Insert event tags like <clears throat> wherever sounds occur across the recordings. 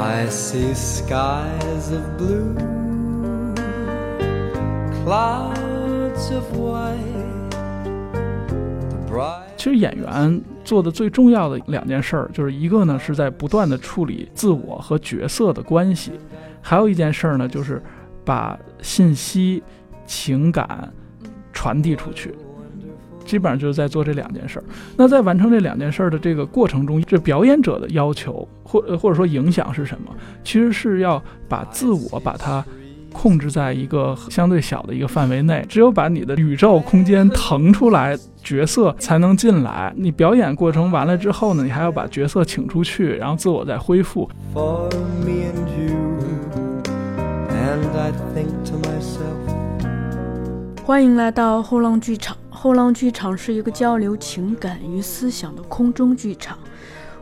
I see skies of blue, clouds of white. The. 其实演员做的最重要的两件事儿，就是一个呢是在不断的处理自我和角色的关系，还有一件事儿呢就是把信息、情感传递出去。基本上就是在做这两件事儿。那在完成这两件事儿的这个过程中，这表演者的要求或或者说影响是什么？其实是要把自我把它控制在一个相对小的一个范围内。只有把你的宇宙空间腾出来，角色才能进来。你表演过程完了之后呢，你还要把角色请出去，然后自我再恢复。for me and you. And I think to myself, 欢迎来到后浪剧场。后浪剧场是一个交流情感与思想的空中剧场，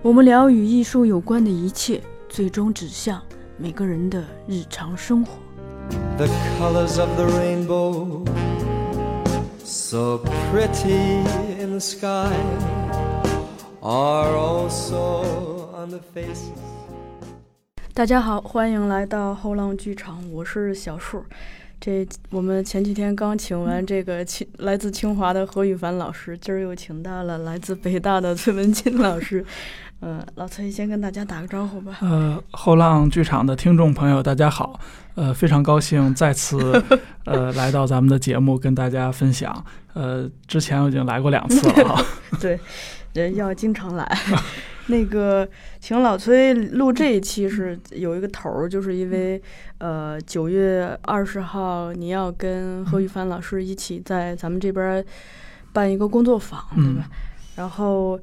我们聊与艺术有关的一切，最终指向每个人的日常生活。the colors of the rainbow, so pretty in the sky, are also on the faces. 大家好，欢迎来到后浪剧场，我是小树。这我们前几天刚请完这个清来自清华的何雨凡老师，今儿又请到了来自北大的崔文金老师。呃、老崔先跟大家打个招呼吧。呃，后浪剧场的听众朋友，大家好，呃，非常高兴再次 <laughs> 呃来到咱们的节目，跟大家分享。呃，之前我已经来过两次了哈。<laughs> 对，人要经常来。那个，请老崔录这一期是有一个头儿，就是因为呃九月二十号你要跟何玉凡老师一起在咱们这边儿办一个工作坊，对吧？然后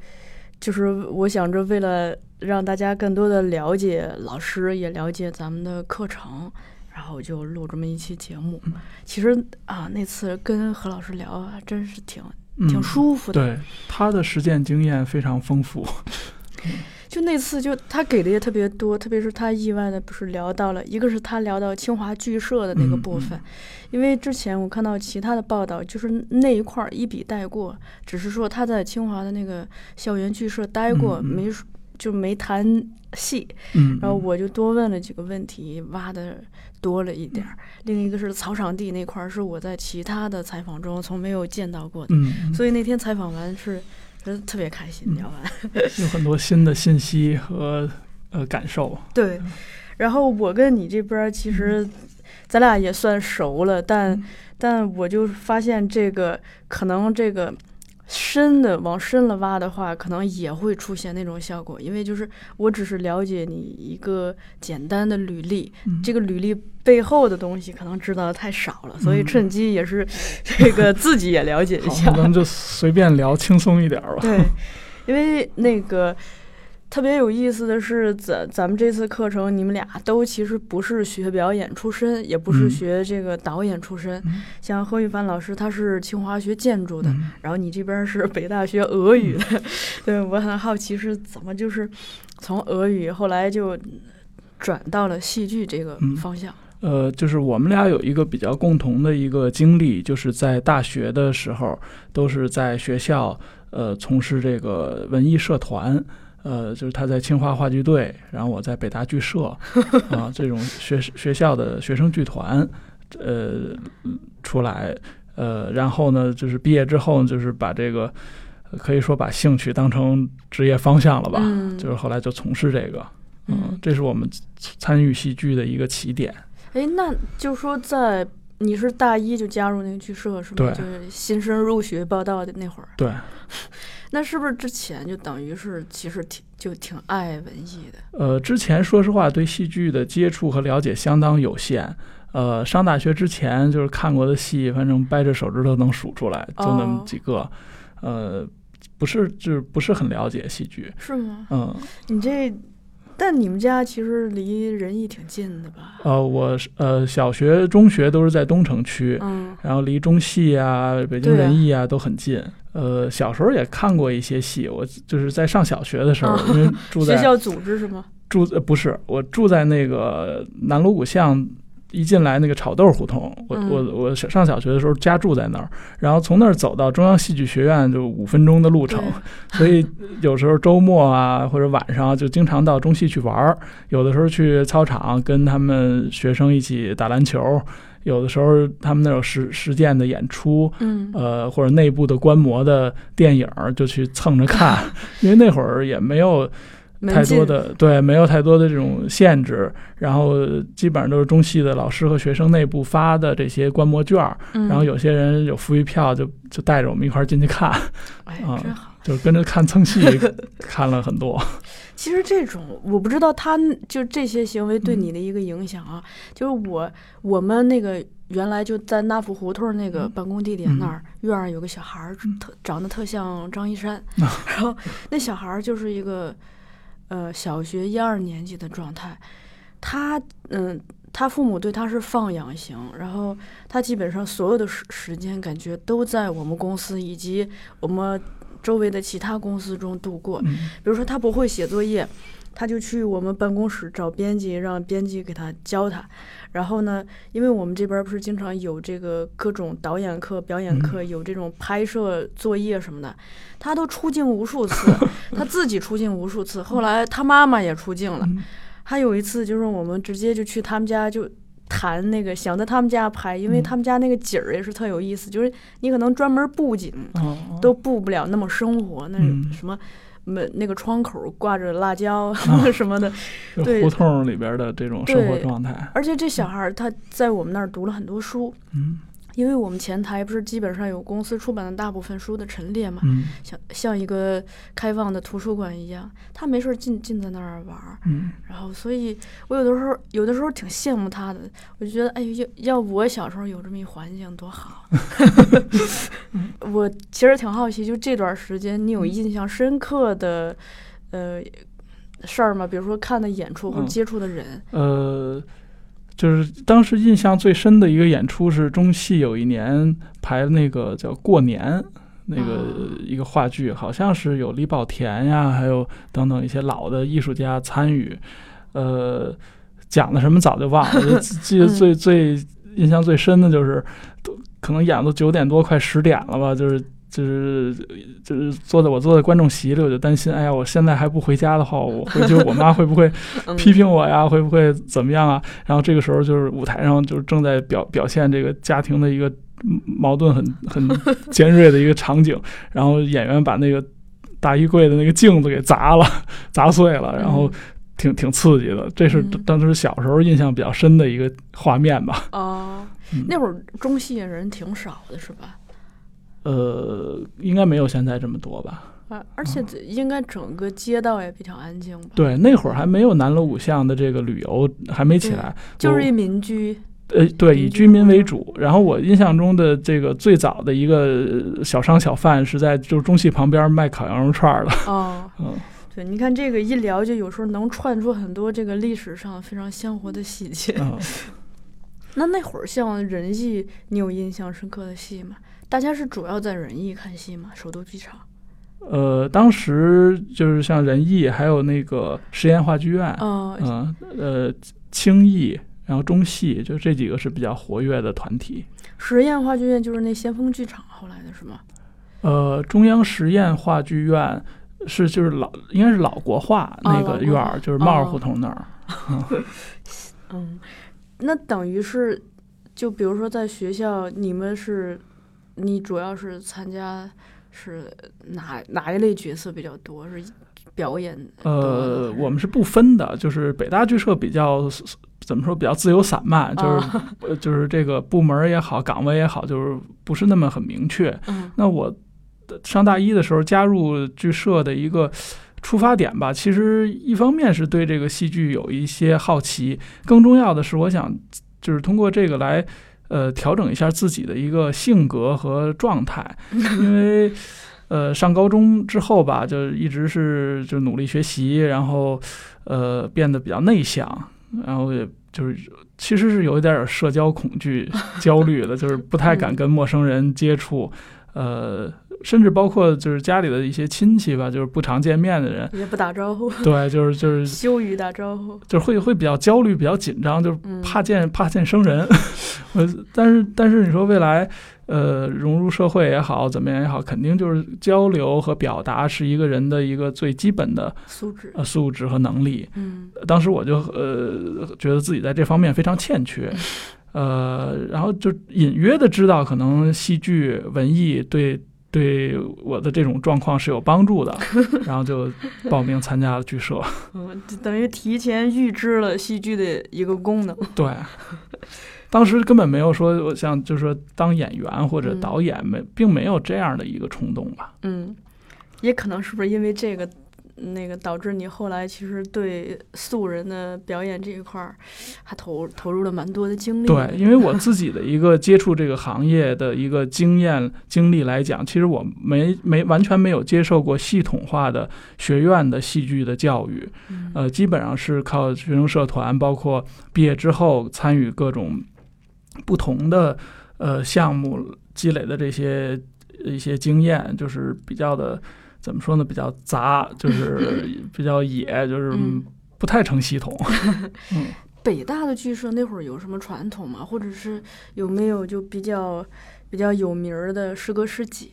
就是我想着为了让大家更多的了解老师，也了解咱们的课程。然后我就录这么一期节目。其实啊，那次跟何老师聊啊，真是挺挺嗯舒服的。对，他的实践经验非常丰富。<laughs> <laughs> 就那次，就他给的也特别多，特别是他意外的不是聊到了，一个是他聊到清华剧社的那个嗯部分，因为之前我看到其他的报道，就是那一块儿一笔带过，只是说他在清华的那个校园剧社待过，没说就没谈戏，嗯，然后我就多问了几个问题，挖的多了一点儿。另一个是草场地那块儿，是我在其他的采访中从没有见到过的，所以那天采访完是真的特别开心，聊完。<laughs> 有很多新的信息和呃感受。对，然后我跟你这边其实咱俩也算熟了，但但我就发现这个可能这个深的往深了挖的话，可能也会出现那种效果，因为就是我只是了解你一个简单的履历，嗯这个履历背后的东西可能知道的太少了，所以嗯趁机也是这个自己也了解一，下那。咱们就随便聊，轻松一点儿吧。对，因为那个特别有意思的是，咱咱们这次课程，你们俩都其实不是学表演出身，也不是嗯学这个导演出身。嗯像何玉凡老师，他是清华学建筑的，嗯 <laughs> 然后你这边是北大学俄语的。对我很好奇是怎么就是从俄语后来就转到了戏剧这个嗯方向。呃，就是我们俩有一个比较共同的一个经历，就是在大学的时候，都是在学校呃从事这个文艺社团。呃，就是他在清华话剧队，然后我在北大剧社，<laughs> 啊，这种学学校的学生剧团，呃，出来，呃，然后呢，就是毕业之后，就是把这个呃可以说把兴趣当成职业方向了吧，嗯就是后来就从事这个，嗯这是我们参与戏剧的一个起点。哎，那就说在你是大一就加入那个剧社是吗？对就是新生入学报道的那会儿。对，<laughs> 那是不是之前就等于是其实挺就挺爱文艺的？呃，之前说实话对戏剧的接触和了解相当有限。呃，上大学之前就是看过的戏，反正掰着手指头能数出来，就那么哦几个。呃，不是，就是不是很了解戏剧。是吗？嗯，你这，但你们家其实离仁义挺近的吧？呃，我是呃小学、中学都是在东城区，嗯然后离中戏啊、北京人艺啊都很近。呃，小时候也看过一些戏，我就是在上小学的时候，哦因为住在学校组织是吗？住呃不是我住在那个南锣鼓巷一进来那个炒豆胡同，我嗯我我上上小学的时候家住在那儿，然后从那儿走到中央戏剧学院就五分钟的路程，所以有时候周末啊或者晚上就经常到中戏去玩儿，有的时候去操场跟他们学生一起打篮球，有的时候他们那有实实践的演出，嗯呃或者内部的观摩的电影就去蹭着看，<laughs> 因为那会儿也没有。太多的对，没有太多的这种限制，然后基本上都是中戏的老师和学生内部发的这些观摩卷儿，嗯然后有些人有福利票就就带着我们一块儿进去看，哎啊真好。就是跟着看蹭戏 <laughs> 看了很多。<laughs> 其实这种我不知道他就这些行为嗯对你的一个影响啊，就是我我们那个原来就在那福胡同那个嗯办公地点那儿，院儿有个小孩儿，嗯特长得特像张一山，<laughs> 啊然后那小孩儿就是一个呃小学一二年级的状态，他嗯。他父母对他是放养型，然后他基本上所有的时时间感觉都在我们公司以及我们周围的其他公司中度过。嗯比如说他不会写作业，他就去我们办公室找编辑，让编辑给他教他。然后呢，因为我们这边不是经常有这个各种导演课、表演课，有这种拍摄作业什么的，他都出镜无数次，<laughs> 他自己出镜无数次。后来他妈妈也出镜了。嗯还有一次就是我们直接就去他们家就。谈那个想在他们家拍，因为嗯他们家那个景儿也是特有意思，就是你可能专门布景，哦都布不了那么生活，那嗯什么门那个窗口挂着辣椒 <laughs> 什么的，就对胡同里边的这种生活对状态。而且这小孩他在我们那儿读了很多书，嗯因为我们前台不是基本上有公司出版的大部分书的陈列嘛，嗯像像一个开放的图书馆一样，他没事儿进进在那儿玩儿，嗯然后所以我有的时候有的时候挺羡慕他的，我就觉得哎要要不我小时候有这么一环境多好。<laughs> 我其实挺好奇，就这段时间你有印象深刻的呃事儿吗？比如说看的演出或者嗯接触的人。呃，就是当时印象最深的一个演出是中戏有一年排那个叫《过年》。那个哦一个话剧，好像是有李保田呀，还有等等一些老的艺术家参与，呃，讲的什么早就忘了，就 <laughs> 记记得嗯最最印象最深的就是，都可能演到九点多快十点了吧，就是就是就是坐在我坐在观众席里，我就担心，哎呀，我现在还不回家的话，我回去我妈会不会 <laughs> 嗯批评我呀？会不会怎么样啊？然后这个时候就是舞台上就是正在表表现这个家庭的一个嗯矛盾很很尖锐的一个场景，然后演员把那个大衣柜的那个镜子给砸了，砸碎了，然后挺挺刺激的。这是嗯当时小时候印象比较深的一个画面吧。哦，嗯那会儿中戏人挺少的是吧？呃，应该没有现在这么多吧？啊，而且这应该整个街道也比较安静吧？，对，那会儿还没有南锣鼓巷的这个旅游还没起来，就是一民居。呃，对，以居居民为嗯主。然后我印象中的这个最早的一个呃小商小贩是在就是中戏旁边卖烤羊肉串儿的。哦，嗯，对，你看这个一聊，就有时候能串出很多这个历史上非常鲜活的细节。嗯 <laughs> 那那会儿像仁义，你有印象深刻的戏吗？大家是主要在仁义看戏吗？首都剧场。呃，当时就是像仁义，还有那个实验话剧院，哦，嗯呃青艺，然后中戏，就这几个是比较活跃的团体。实验话剧院就是那先锋剧场后来的是吗？呃，中央实验话剧院是就是老应该是老国画那个院儿，就是帽儿哦胡同那儿。<laughs> 嗯，那等于是，就比如说在学校，你们是，你主要是参加是哪哪一类角色比较多？是表演？呃，我们是不分的，就是北大剧社比较怎么说，比较自由散漫，就是、就是这个部门也好，岗位也好，就是不是那么很明确。嗯那我上大一的时候加入剧社的一个出发点吧，其实一方面是对这个戏剧有一些好奇，更重要的是我想就是通过这个来呃调整一下自己的一个性格和状态，<laughs> 因为。呃，上高中之后吧，就一直是就努力学习，然后呃变得比较内向，然后也就是其实是有一点点社交恐惧、<laughs> 焦虑的，就是不太敢跟陌生人接触，呃，甚至包括就是家里的一些亲戚吧，就是不常见面的人，也不打招呼，<laughs> 对，就是就是 <laughs> 羞于打招呼，就是会会比较焦虑，比较紧张，就是嗯怕见怕见生人。呃，但是但是你说未来呃融入社会也好，怎么样也好，肯定就是交流和表达是一个人的一个最基本的素质，呃素质和能力。嗯当时我就呃觉得自己在这方面非常欠缺，呃，然后就隐约的知道可能戏剧文艺对对我的这种状况是有帮助的，<laughs> 然后就报名参加了剧社。<laughs> 嗯，就等于提前预知了戏剧的一个功能，<laughs> 对，当时根本没有说我想就是说当演员或者嗯导演没，并没有这样的一个冲动吧。嗯，也可能是不是因为这个，那个导致你后来其实对素人的表演这一块儿还投投入了蛮多的精力。对，因为我自己的一个接触这个行业的一个经验经历来讲，其实我没没完全没有接受过系统化的学院的戏剧的教育，嗯呃，基本上是靠学生社团，包括毕业之后参与各种不同的呃项目积累的这些一些经验，就是比较的怎么说呢，比较杂，就是 <laughs> 比较野，就是嗯不太成系统。<laughs> 嗯。北大的剧社那会儿有什么传统吗？或者是有没有就比较比较有名儿的师哥师姐？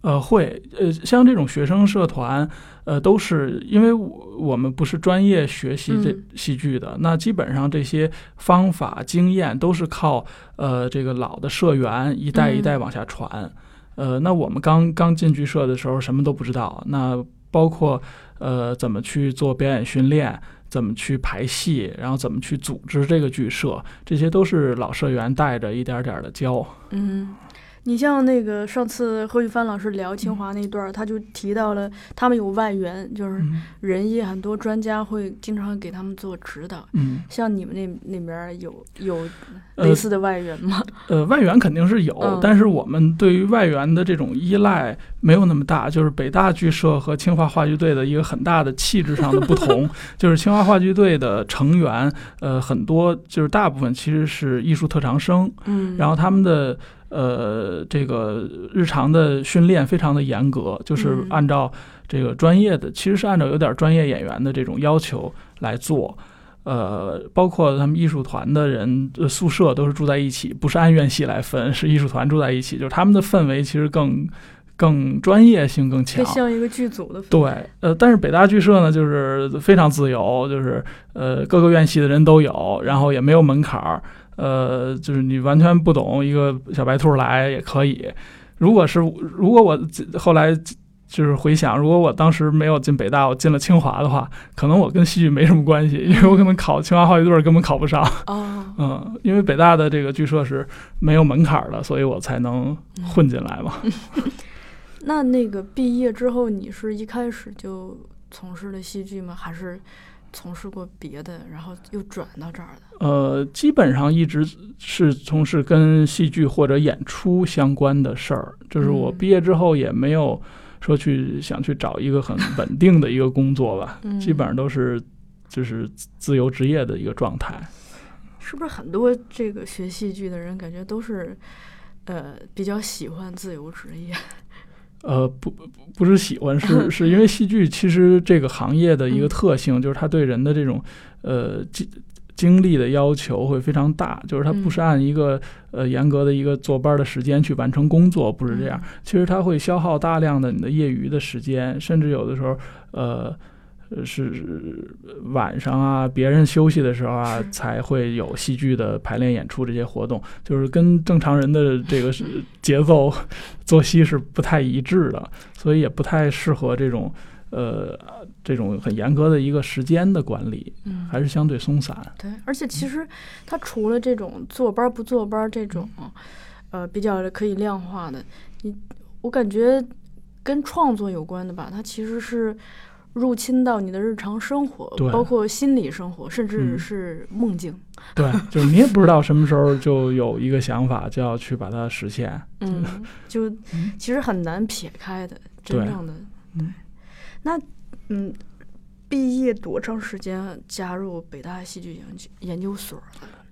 呃，会，呃，像这种学生社团，呃，都是因为我我们不是专业学习这嗯戏剧的，那基本上这些方法经验都是靠呃这个老的社员一代一代嗯往下传。呃，那我们刚刚进剧社的时候什么都不知道，那包括呃怎么去做表演训练，怎么去排戏，然后怎么去组织这个剧社，这些都是老社员带着一点点的教。嗯，你像那个上次何雨帆老师聊清华那段儿，他就提到了他们有外援，就是嗯人艺很多专家会经常给他们做指导。嗯。像你们那那边有有呃类似的外援吗？<laughs> 呃，外援肯定是有，嗯但是我们对于外援的这种依赖没有那么大。就是北大剧社和清华话剧队的一个很大的气质上的不同，<laughs> 就是清华话剧队的成员，呃，很多就是大部分其实是艺术特长生，嗯，然后他们的呃这个日常的训练非常的严格，就是嗯按照这个专业的，其实是按照有点专业演员的这种要求来做。呃，包括他们艺术团的人，呃，宿舍都是住在一起，不是按院系来分，是艺术团住在一起，就是他们的氛围其实更更专业性更强更。像一个剧组的氛围对，呃，但是北大剧社呢，就是非常自由，就是呃各个院系的人都有，然后也没有门槛儿，呃，就是你完全不懂一个小白兔来也可以。如果是如果我后来就是回想，如果我当时没有进北大，我进了清华的话，可能我跟戏剧没什么关系，<laughs> 因为我可能考清华话剧队根本考不上。哦，<laughs> 嗯，因为北大的这个剧社是没有门槛儿的，所以我才能混进来嘛。<laughs> 那那个毕业之后，你是一开始就从事了戏剧吗？还是从事过别的，然后又转到这儿的？呃，基本上一直是从事跟戏剧或者演出相关的事儿。就是我嗯毕业之后也没有说去想去找一个很稳定的一个工作吧，嗯基本上都是就是自由职业的一个状态。是不是很多这个学戏剧的人感觉都是，呃，比较喜欢自由职业？呃，不不不是喜欢，是 <laughs> 是因为戏剧其实这个行业的一个嗯特性，就是它对人的这种呃精精力的要求会非常大，就是它不是嗯按一个呃严格的一个坐班的时间去完成工作，不是这样。嗯其实它会消耗大量的你的业余的时间，甚至有的时候呃。呃是晚上啊，别人休息的时候啊，<laughs> 才会有戏剧的排练演出这些活动，就是跟正常人的这个是节奏作息是不太一致的，所以也不太适合这种呃这种很严格的一个时间的管理，嗯，还是相对松散。对，而且其实它除了这种坐班儿不坐班儿这种，呃，比较可以量化的，你我感觉跟创作有关的吧，它其实是入侵到你的日常生活，包括心理生活，甚至嗯是梦境。对，就是你也不知道什么时候就有一个想法，就要去把它实现。嗯，<laughs> 就其实很难撇开的，真正的。对那嗯，毕业多长时间加入北大戏剧研究研究所？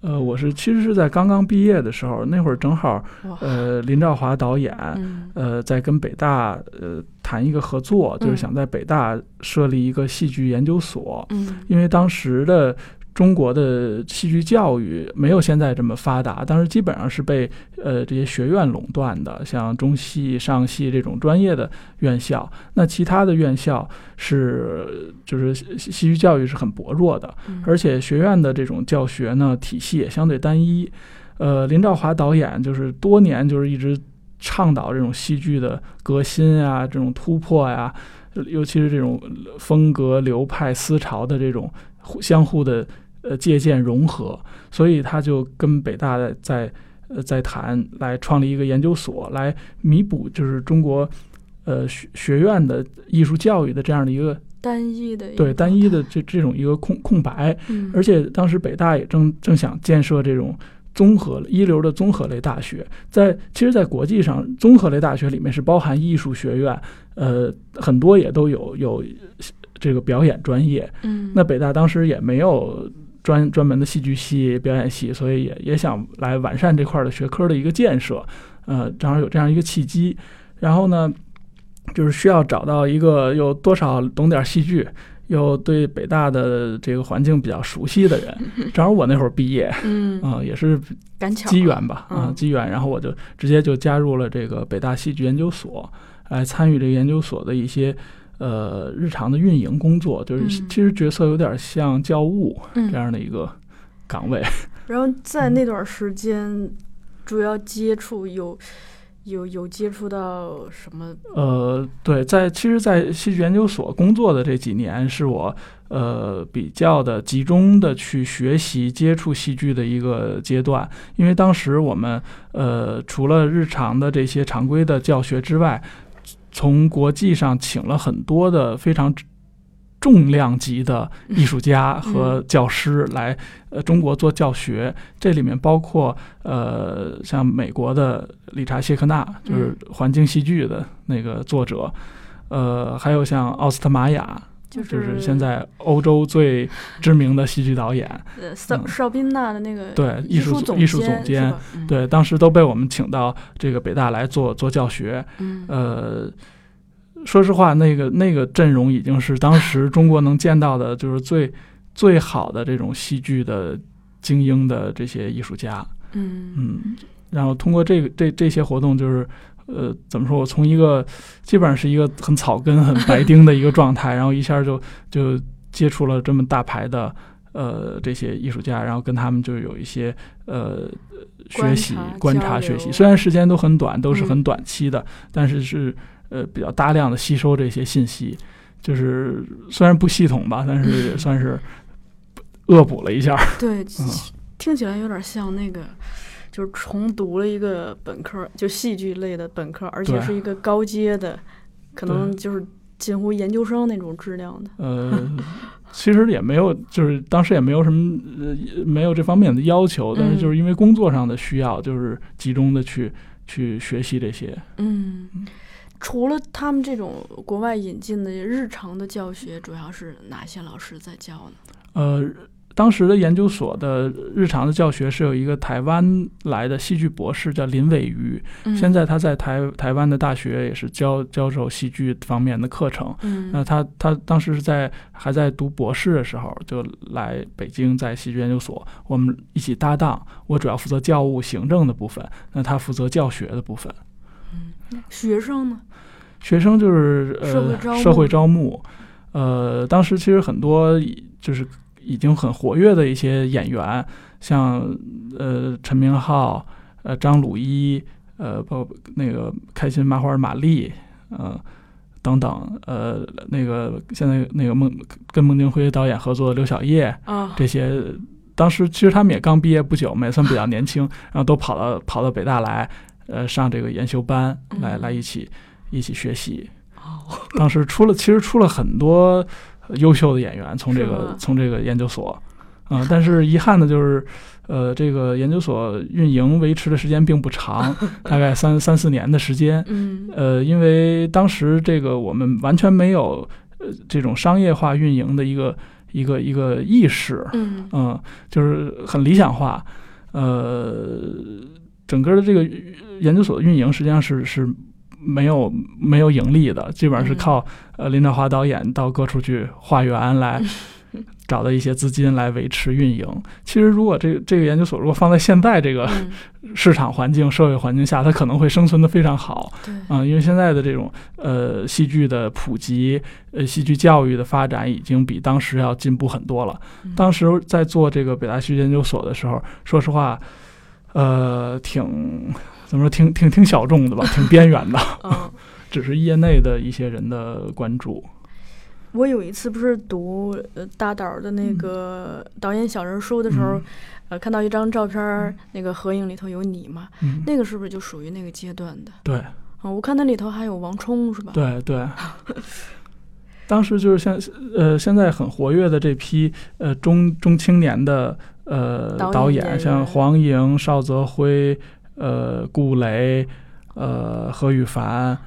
呃，我是其实是在刚刚毕业的时候，那会儿正好，呃林兆华导演嗯呃在跟北大呃谈一个合作，就是嗯。想在北大设立一个戏剧研究所，嗯。因为当时的中国的戏剧教育没有现在这么发达，当时基本上是被呃这些学院垄断的，像中戏、上戏这种专业的院校。那其他的院校是就是戏戏剧教育是很薄弱的，嗯而且学院的这种教学呢体系也相对单一。呃，林兆华导演就是多年就是一直倡导这种戏剧的革新啊，这种突破呀、尤其是这种风格、流派、思潮的这种互相互的呃借鉴融合，所以他就跟北大在在呃在谈来创立一个研究所，来弥补就是中国呃学学院的艺术教育的这样的一个单一的一对单一的这这种一个空空白，嗯而且当时北大也正正想建设这种综合一流的综合类大学，在其实，在国际上，综合类大学里面是包含艺术学院，呃，很多也都有有这个表演专业。嗯那北大当时也没有专专门的戏剧系、表演系，所以也也想来完善这块的学科的一个建设，呃，正好有这样一个契机。然后呢，就是需要找到一个有多少懂点戏剧，又对北大的这个环境比较熟悉的人。<laughs> 正好我那会儿毕业，嗯啊、也是机缘吧，啊、嗯机缘，然后我就直接就加入了这个北大戏剧研究所，来参与这个研究所的一些呃日常的运营工作，就是嗯其实角色有点像教务嗯这样的一个岗位。<laughs> 然后在那段时间，主要接触有有有接触到什么？呃，对，在其实，在戏剧研究所工作的这几年，是我呃比较的集中的去学习接触戏剧的一个阶段。因为当时我们呃除了日常的这些常规的教学之外，从国际上请了很多的非常重量级的艺术家和教师来呃中国做教学，这里面包括呃像美国的理查谢克纳，就是环境戏剧的那个作者，呃，还有像奥斯特玛雅，就就是现在欧洲最知名的戏剧导演，呃邵嗯邵宾娜的那个对艺术艺术监总监，嗯。对，当时都被我们请到这个北大来做做教学，嗯。呃，说实话，那个那个阵容已经是当时中国能见到的，就是最最好的这种戏剧的精英的这些艺术家。嗯。嗯，然后通过这个这这些活动，就是呃，怎么说？我从一个基本上是一个很草根、很白丁的一个状态，然后一下就 <laughs> 就接触了这么大牌的呃这些艺术家，然后跟他们就有一些呃学习观察学习。虽然时间都很短，都是嗯很短期的，但是是呃比较大量的吸收这些信息。就是虽然不系统吧，但是也算是恶补了一下。对，嗯听起来有点像那个，就是重读了一个本科，就戏剧类的本科，而且是一个高阶的，可能就是近乎研究生那种质量的。呃，<laughs> 其实也没有，就是当时也没有什么呃没有这方面的要求，但是嗯就是因为工作上的需要，就是集中的去去学习这些。嗯，除了他们这种国外引进的日常的教学，主要是哪些老师在教呢？呃，当时的研究所的日常的教学是有一个台湾来的戏剧博士叫林伟瑜，嗯现在他在台台湾的大学也是教教授戏剧方面的课程。嗯那他他当时是在还在读博士的时候，就来北京在戏剧研究所，我们一起搭档。我主要负责教务行政的部分，那他负责教学的部分。嗯学生呢？学生就是呃社会招募社会招募，呃，当时其实很多就是已经很活跃的一些演员，像呃陈明昊、呃张鲁一、呃包括那个开心麻花马丽，呃等等，呃那个现在那个孟跟孟京辉导演合作的刘晓烨啊，这些。当时其实他们也刚毕业不久嘛，也算比较年轻，然后都跑到跑到北大来，呃，上这个研修班，来嗯来一起一起学习。哦当时出了，其实出了很多优秀的演员，从这个从这个研究所，<laughs> 啊、但是遗憾的就是，呃，这个研究所运营维持的时间并不长，<laughs> 大概三三四年的时间。嗯。呃，因为当时这个我们完全没有呃这种商业化运营的一个一个一个意识，嗯。嗯，就是很理想化，呃，整个的这个研究所的运营实际上是是没有没有盈利的，基本上是嗯靠呃林兆华导演到各处去化缘来 <laughs> 找到一些资金来维持运营。其实如果这个这个研究所如果放在现在这个嗯，市场环境、社会环境下，它可能会生存的非常好。对，啊、因为现在的这种呃戏剧的普及，呃戏剧教育的发展已经比当时要进步很多了。嗯当时在做这个北大戏剧研究所的时候，说实话，呃，挺怎么说，挺挺挺小众的吧，挺边缘的，嗯。<laughs> 只是业内的一些人的关注。<laughs> 我有一次不是读呃大导的那个导演小人书的时候，嗯呃，看到一张照片儿，那个合影里头有你嘛，嗯，那个是不是就属于那个阶段的？对啊、我看那里头还有王冲是吧？，对对。当时就是像呃现在很活跃的这批呃中中青年的呃导演导演，像黄莹、邵泽辉、呃顾雷、呃何羽凡。<laughs>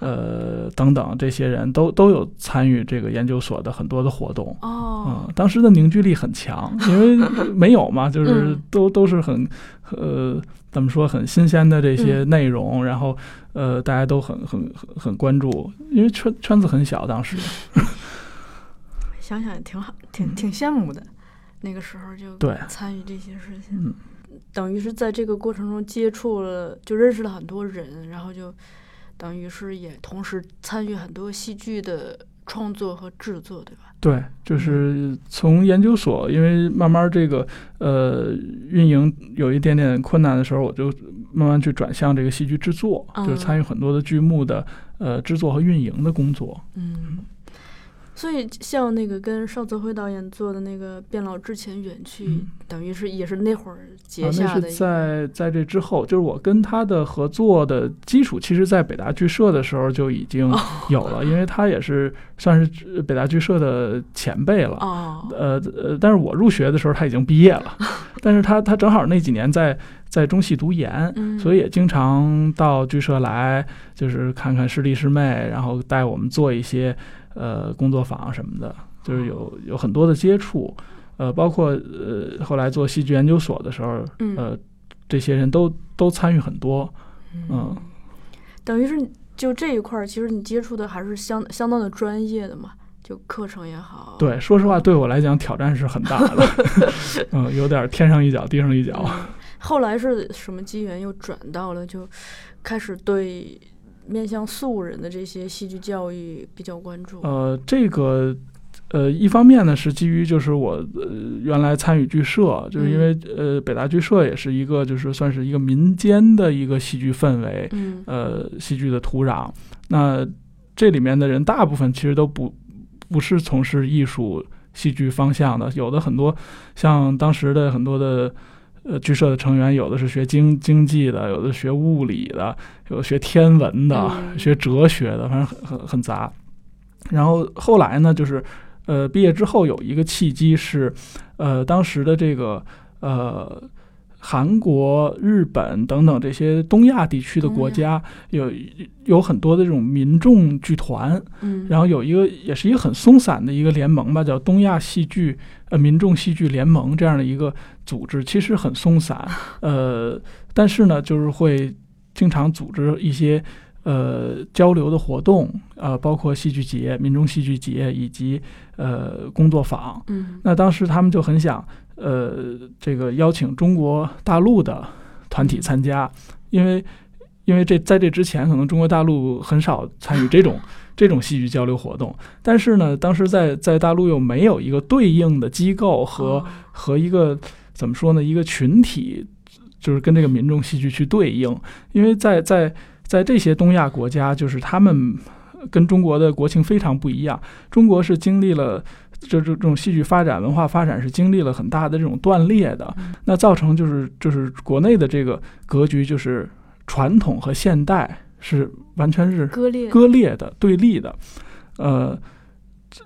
呃，等等，这些人都都有参与这个研究所的很多的活动，哦，嗯，当时的凝聚力很强，因为 <laughs> 没有嘛，就是嗯都都是很呃怎么说很新鲜的这些嗯内容，然后呃大家都很很很很关注，因为圈圈子很小，当时 <laughs> 想想也挺好，挺挺羡慕的。那个时候就对参与这些事情，嗯等于是在这个过程中接触了，就认识了很多人，然后就等于是也同时参与很多戏剧的创作和制作，对吧？对，就是从研究所，因为慢慢这个呃运营有一点点困难的时候，我就慢慢去转向这个戏剧制作，就是嗯参与很多的剧目的呃制作和运营的工作。嗯，所以像那个跟邵泽辉导演做的那个《变老之前远去》嗯等于是也是那会儿结啊，那是下的一个、在在这之后，就是我跟他的合作的基础，其实在北大剧社的时候就已经哦有了，因为他也是算是北大剧社的前辈了。哦，呃呃，但是我入学的时候他已经毕业了，<laughs> 但是他他正好那几年在在中戏读研，嗯，所以也经常到剧社来，就是看看师弟师妹，然后带我们做一些呃工作坊什么的，就是有有很多的接触，呃，包括呃后来做戏剧研究所的时候，嗯。呃，这些人都都参与很多，嗯，等于是就这一块儿，其实你接触的还是相相当的专业的嘛，就课程也好，对，说实话对我来讲挑战是很大的，<laughs> 嗯，有点天上一脚地上一脚，嗯。后来是什么机缘又转到了，就开始对面向素人的这些戏剧教育比较关注。呃，这个。呃，一方面呢是基于就是我呃原来参与剧社，就是因为、呃北大剧社也是一个就是算是一个民间的一个戏剧氛围，嗯呃戏剧的土壤。那这里面的人大部分其实都不不是从事艺术戏剧方向的，有的很多像当时的很多的呃剧社的成员，有的是学经经济的，有的学物理的，有的学天文的，嗯学哲学的，反正很很很杂。然后后来呢，就是呃毕业之后有一个契机是，呃当时的这个呃。韩国、日本等等这些东亚地区的国家有有很多的这种民众剧团，嗯，然后有一个也是一个很松散的一个联盟吧，叫东亚戏剧呃民众戏剧联盟这样的一个组织，其实很松散，<laughs> 呃，但是呢，就是会经常组织一些呃交流的活动，呃，包括戏剧节、民众戏剧节以及呃工作坊。嗯那当时他们就很想呃这个邀请中国大陆的团体参加，因为因为这在这之前，可能中国大陆很少参与这种这种戏剧交流活动。但是呢，当时在在大陆又没有一个对应的机构和、哦和一个怎么说呢，一个群体，就是跟这个民众戏剧去对应。因为在在在这些东亚国家，就是他们跟中国的国情非常不一样。中国是经历了。这这这种戏剧发展、文化发展是经历了很大的这种断裂的，嗯那造成就是就是国内的这个格局就是传统和现代是完全是割裂割裂的、对立的，呃，这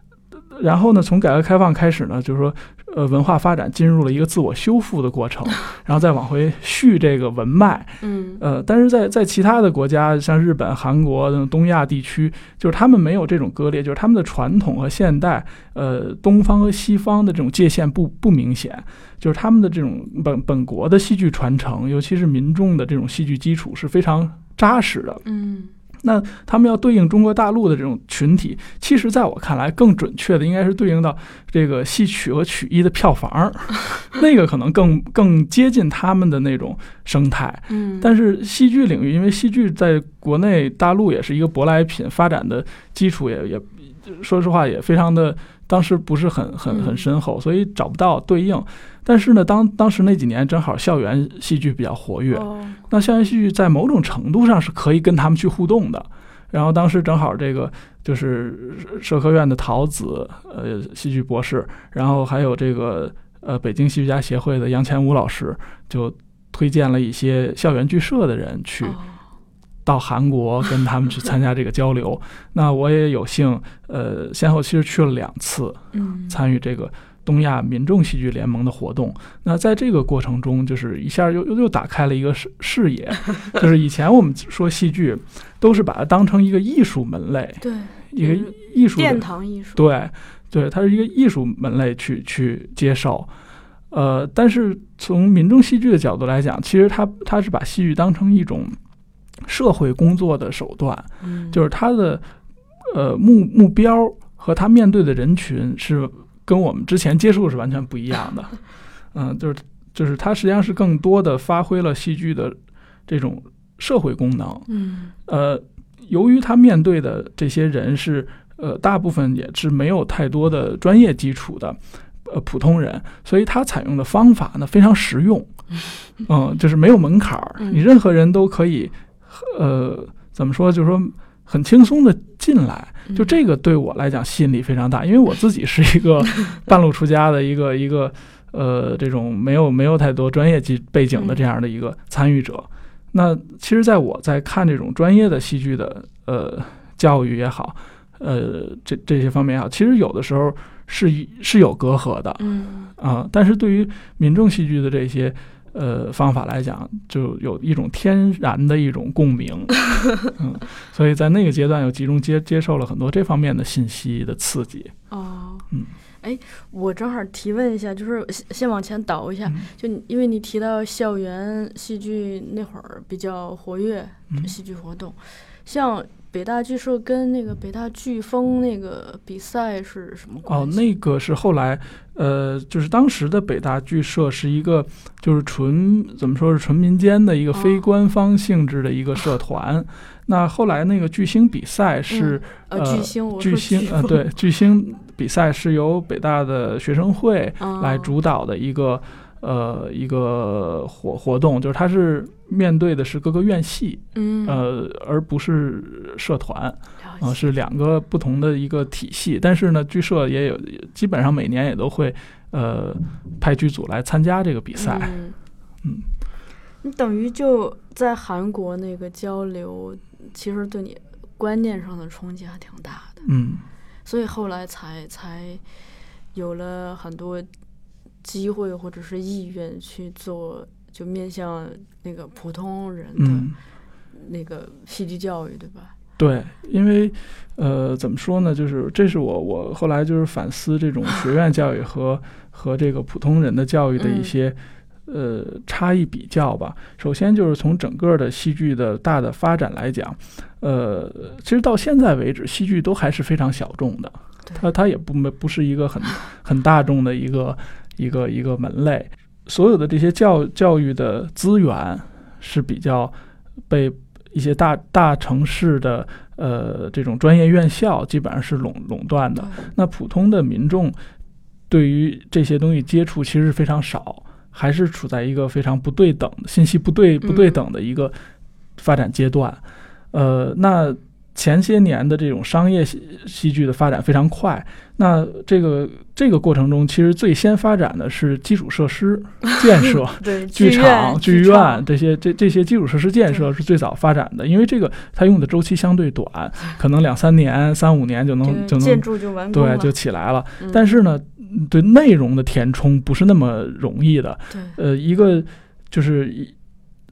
然后呢，从改革开放开始呢，就是说，呃文化发展进入了一个自我修复的过程，<laughs> 然后再往回续这个文脉。嗯呃，但是在在其他的国家，像日本、韩国等东亚地区，就是他们没有这种割裂，就是他们的传统和现代，呃，东方和西方的这种界限不不明显，就是他们的这种本本国的戏剧传承，尤其是民众的这种戏剧基础是非常扎实的。嗯那他们要对应中国大陆的这种群体，其实在我看来，更准确的应该是对应到这个戏曲和曲艺的票房，<laughs> 那个可能更更接近他们的那种生态。嗯，但是戏剧领域，因为戏剧在国内大陆也是一个舶来品，发展的基础也也，说实话也非常的，当时不是很很很嗯深厚，所以找不到对应。但是呢，当当时那几年正好校园戏剧比较活跃，哦那校园戏剧在某种程度上是可以跟他们去互动的。然后当时正好这个就是社科院的陶子，呃，戏剧博士，然后还有这个呃北京戏剧家协会的杨前武老师，就推荐了一些校园剧社的人去哦到韩国跟他们去参加这个交流。<laughs> 那我也有幸，呃，先后其实去了两次，嗯参与这个东亚民众戏剧联盟的活动。那在这个过程中，就是一下又又又打开了一个视视野，<laughs> 就是以前我们说戏剧都是把它当成一个艺术门类，<laughs> 对一个艺术殿堂艺术，对对，它是一个艺术门类去去接受。呃，但是从民众戏剧的角度来讲，其实它它是把戏剧当成一种社会工作的手段，嗯就是他的呃目目标和他面对的人群是跟我们之前接触是完全不一样的。<laughs> 嗯，就是就是他实际上是更多的发挥了戏剧的这种社会功能。嗯呃，由于他面对的这些人是呃大部分也是没有太多的专业基础的呃普通人，所以他采用的方法呢非常实用，<laughs> 嗯，就是没有门槛儿，嗯你任何人都可以呃怎么说，就是说很轻松的进来。就嗯这个对我来讲吸引力非常大，因为我自己是一个 <laughs> 半路出家的一个一个呃这种没有没有太多专业基背景的这样的一个参与者。那其实，在我在看这种专业的戏剧的呃教育也好，呃这这些方面也好，其实有的时候是是有隔阂的嗯啊、但是对于民众戏剧的这些呃方法来讲，就有一种天然的一种共鸣，<laughs> 嗯，所以在那个阶段又集中接接受了很多这方面的信息的刺激，哦。嗯。哎，我正好提问一下，就是先先往前倒一下，嗯。就因为你提到校园戏剧那会儿比较活跃，嗯。戏剧活动，像北大剧社跟那个北大飓风那个比赛是什么关哦，那个是后来，呃，就是当时的北大剧社是一个，就是纯怎么说是纯民间的一个非哦官方性质的一个社团。那后来那个巨星比赛是、呃呃巨星，巨星呃对巨星比赛是由北大的学生会来哦主导的一个。呃，一个活活动就是它是面对的是各个院系，嗯。呃，而不是社团。啊、解。是两个不同的一个体系，但是呢，剧社也有，基本上每年也都会，呃，派剧组来参加这个比赛。嗯。嗯。你等于就在韩国那个交流，其实对你观念上的冲击还挺大的，嗯。所以后来才才有了很多机会或者是意愿去做，就面向那个普通人的嗯，那个戏剧教育，对吧？对，因为呃，怎么说呢，就是这是我我后来就是反思这种学院教育和和这个普通人的教育的一嗯些。呃，差异比较吧。首先就是从整个的戏剧的大的发展来讲，呃，其实到现在为止，戏剧都还是非常小众的。对它它也不没不是一个很很大众的一个一个一个门类。所有的这些教教育的资源是比较被一些大大城市的呃这种专业院校基本上是垄垄断的。那普通的民众对于这些东西接触其实是非常少，还是处在一个非常不对等信息不对不对等的一个发展阶段。呃，那前些年的这种商业戏戏剧的发展非常快，那这个这个过程中，其实最先发展的是基础设施 <laughs> 建设，对，剧场、剧剧院这些这这些基础设施建设是最早发展的，因为这个它用的周期相对短，可能两三年、三五年就能就能建筑就完工了，对就起来了。嗯但是呢，对内容的填充不是那么容易的。对，呃，一个就是一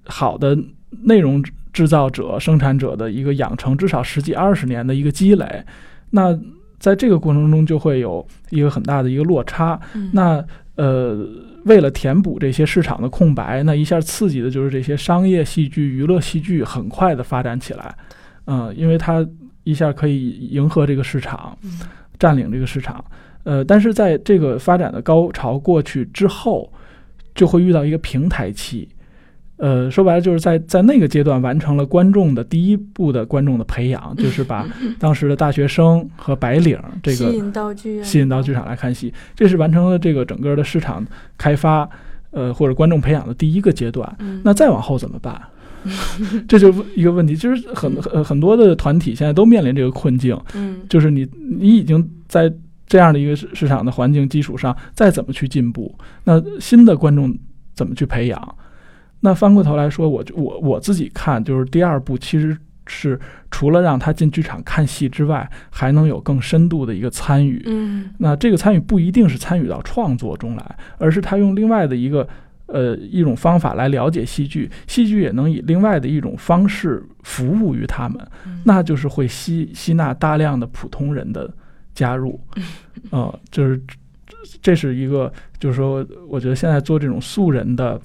好的内容制造者、生产者的一个养成，至少十几二十年的一个积累。那在这个过程中，就会有一个很大的一个落差。嗯那呃，为了填补这些市场的空白，那一下刺激的就是这些商业戏剧、娱乐戏剧很快的发展起来。嗯、因为它一下可以迎合这个市场，嗯占领这个市场。呃，但是在这个发展的高潮过去之后，就会遇到一个平台期。呃，说白了就是在在那个阶段完成了观众的第一步的观众的培养，就是把 <laughs> 当时的大学生和白领这个吸引到剧院，吸引到剧场来看戏，这是完成了这个整个的市场开发，呃或者观众培养的第一个阶段。嗯，那再往后怎么办？<laughs> 这就是一个问题，就是很很很多的团体现在都面临这个困境，嗯就是你你已经在这样的一个市市场的环境基础上，再怎么去进步，那新的观众怎么去培养？那翻过头来说，我就我我自己看，就是第二部其实是除了让他进剧场看戏之外，还能有更深度的一个参与。嗯。那这个参与不一定是参与到创作中来，而是他用另外的一个呃一种方法来了解戏剧，戏剧也能以另外的一种方式服务于他们，嗯。那就是会吸吸纳大量的普通人的加入，<laughs> 呃，就是这是一个，就是说，我觉得现在做这种素人的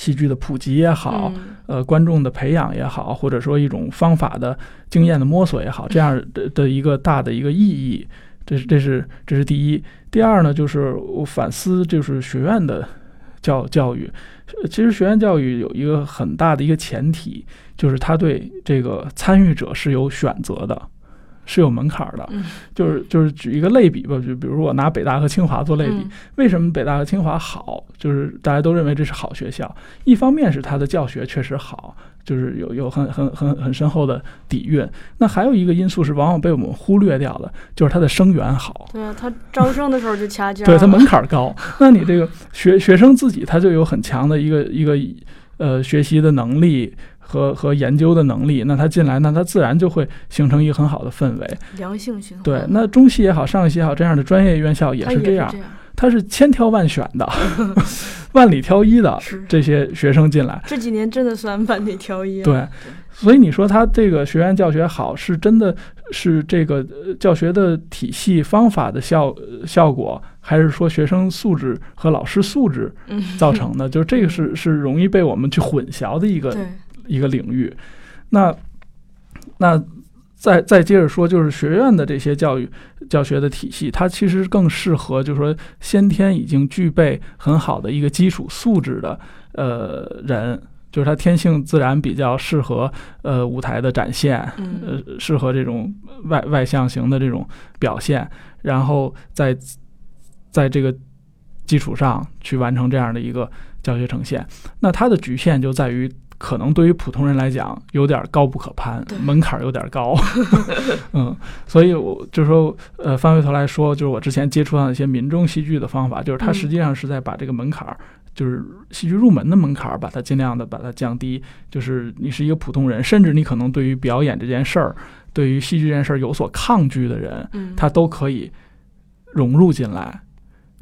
戏剧的普及也好，嗯呃，观众的培养也好，或者说一种方法的经验的摸索也好，这样的的一个大的一个意义，这是这是这是第一。第二呢，就是我反思，就是学院的教教育，呃其实学院教育有一个很大的一个前提，就是他对这个参与者是有选择的。是有门槛儿的，嗯就是就是举一个类比吧，就比如说我拿北大和清华做类比，嗯为什么北大和清华好？就是大家都认为这是好学校，一方面是它的教学确实好，就是有有很很很很深厚的底蕴。那还有一个因素是往往被我们忽略掉的，就是它的生源好。对啊，它招生的时候就掐尖，<laughs> 对它门槛儿高，<laughs> 那你这个学学生自己他就有很强的一个一个呃学习的能力和和研究的能力，那他进来，那他自然就会形成一个很好的氛围。良性循环。对，那中戏也好，上戏也好，这样的专业院校也是这样这，样，它是千挑万选的，<laughs> 万里挑一的这些学生进来。这几年真的算万里挑一。，对，所以你说他这个学院教学好，是真的是这个呃教学的体系方法的效呃效果，还是说学生素质和老师素质嗯，造成的？就是这个是是容易被我们去混淆的一个对，一个领域。那那再再接着说，就是学院的这些教育教学的体系，它其实更适合，就是说先天已经具备很好的一个基础素质的呃人。就是他天性自然比较适合呃舞台的展现，嗯呃适合这种外外向型的这种表现，然后在在这个基础上去完成这样的一个教学呈现。那它的局限就在于，可能对于普通人来讲有点高不可攀，门槛有点高。<laughs> 嗯，所以我就说，呃，翻回头来说，就是我之前接触到的一些民众戏剧的方法，就是它嗯实际上是在把这个门槛儿。就是戏剧入门的门槛儿，把它尽量的把它降低。就是你是一个普通人，甚至你可能对于表演这件事儿，对于戏剧这件事儿有所抗拒的人，嗯，他都可以融入进来，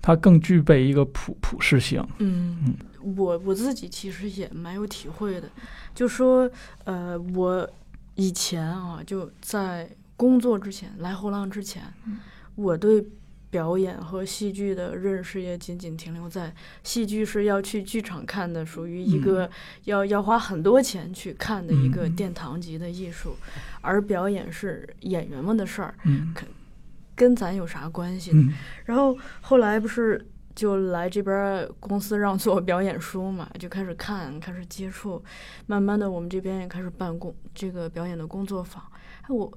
它更具备一个普普适性。嗯嗯，我我自己其实也蛮有体会的，就说呃，我以前啊，就在工作之前，来后浪之前，我对表演和戏剧的认识也仅仅停留在戏剧是要去剧场看的，属于一个要、要花很多钱去看的一个嗯殿堂级的艺术，而表演是演员们的事儿，嗯跟咱有啥关系呢？嗯然后后来不是就来这边公司让做表演书嘛，就开始看，开始接触，慢慢的我们这边也开始办公这个表演的工作坊。哎，我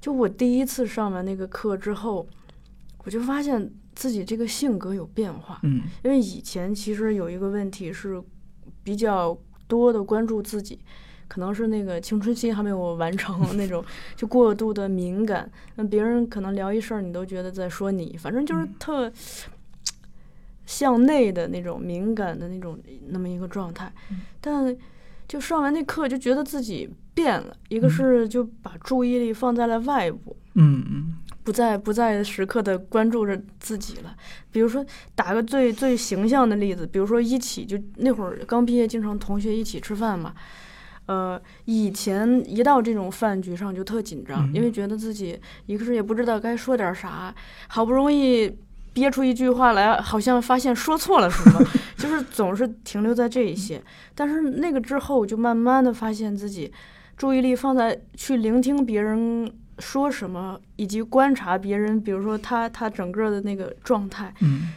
就我第一次上完那个课之后，我就发现自己这个性格有变化，嗯因为以前其实有一个问题是比较多的关注自己。可能是那个青春期还没有完成 <laughs> 那种，就过度的敏感。那别人可能聊一事儿，你都觉得在说你，反正就是特向内的那种敏感的那种那么一个状态。但就上完那课，就觉得自己变了。一个是就把注意力放在了外部，嗯嗯不再不再时刻的关注着自己了。比如说，打个最最形象的例子，比如说一起就那会儿刚毕业，经常同学一起吃饭嘛。呃，以前一到这种饭局上就特紧张，嗯因为觉得自己一个是也不知道该说点啥，好不容易憋出一句话来，好像发现说错了什么，<laughs> 就是总是停留在这一些。但是那个之后，我就慢慢的发现自己注意力放在去聆听别人说什么，以及观察别人，比如说他他整个的那个状态，嗯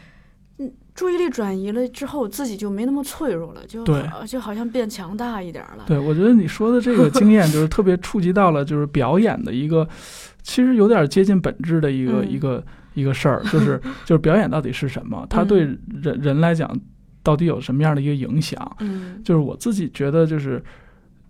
注意力转移了之后，自己就没那么脆弱了，就就好像变强大一点了。对，我觉得你说的这个经验就是特别触及到了就是表演的一个，其实有点接近本质的一个、嗯一个一个事儿，<laughs> 就是就是表演到底是什么？它对人人来讲到底有什么样的一个影响？嗯就是我自己觉得，就是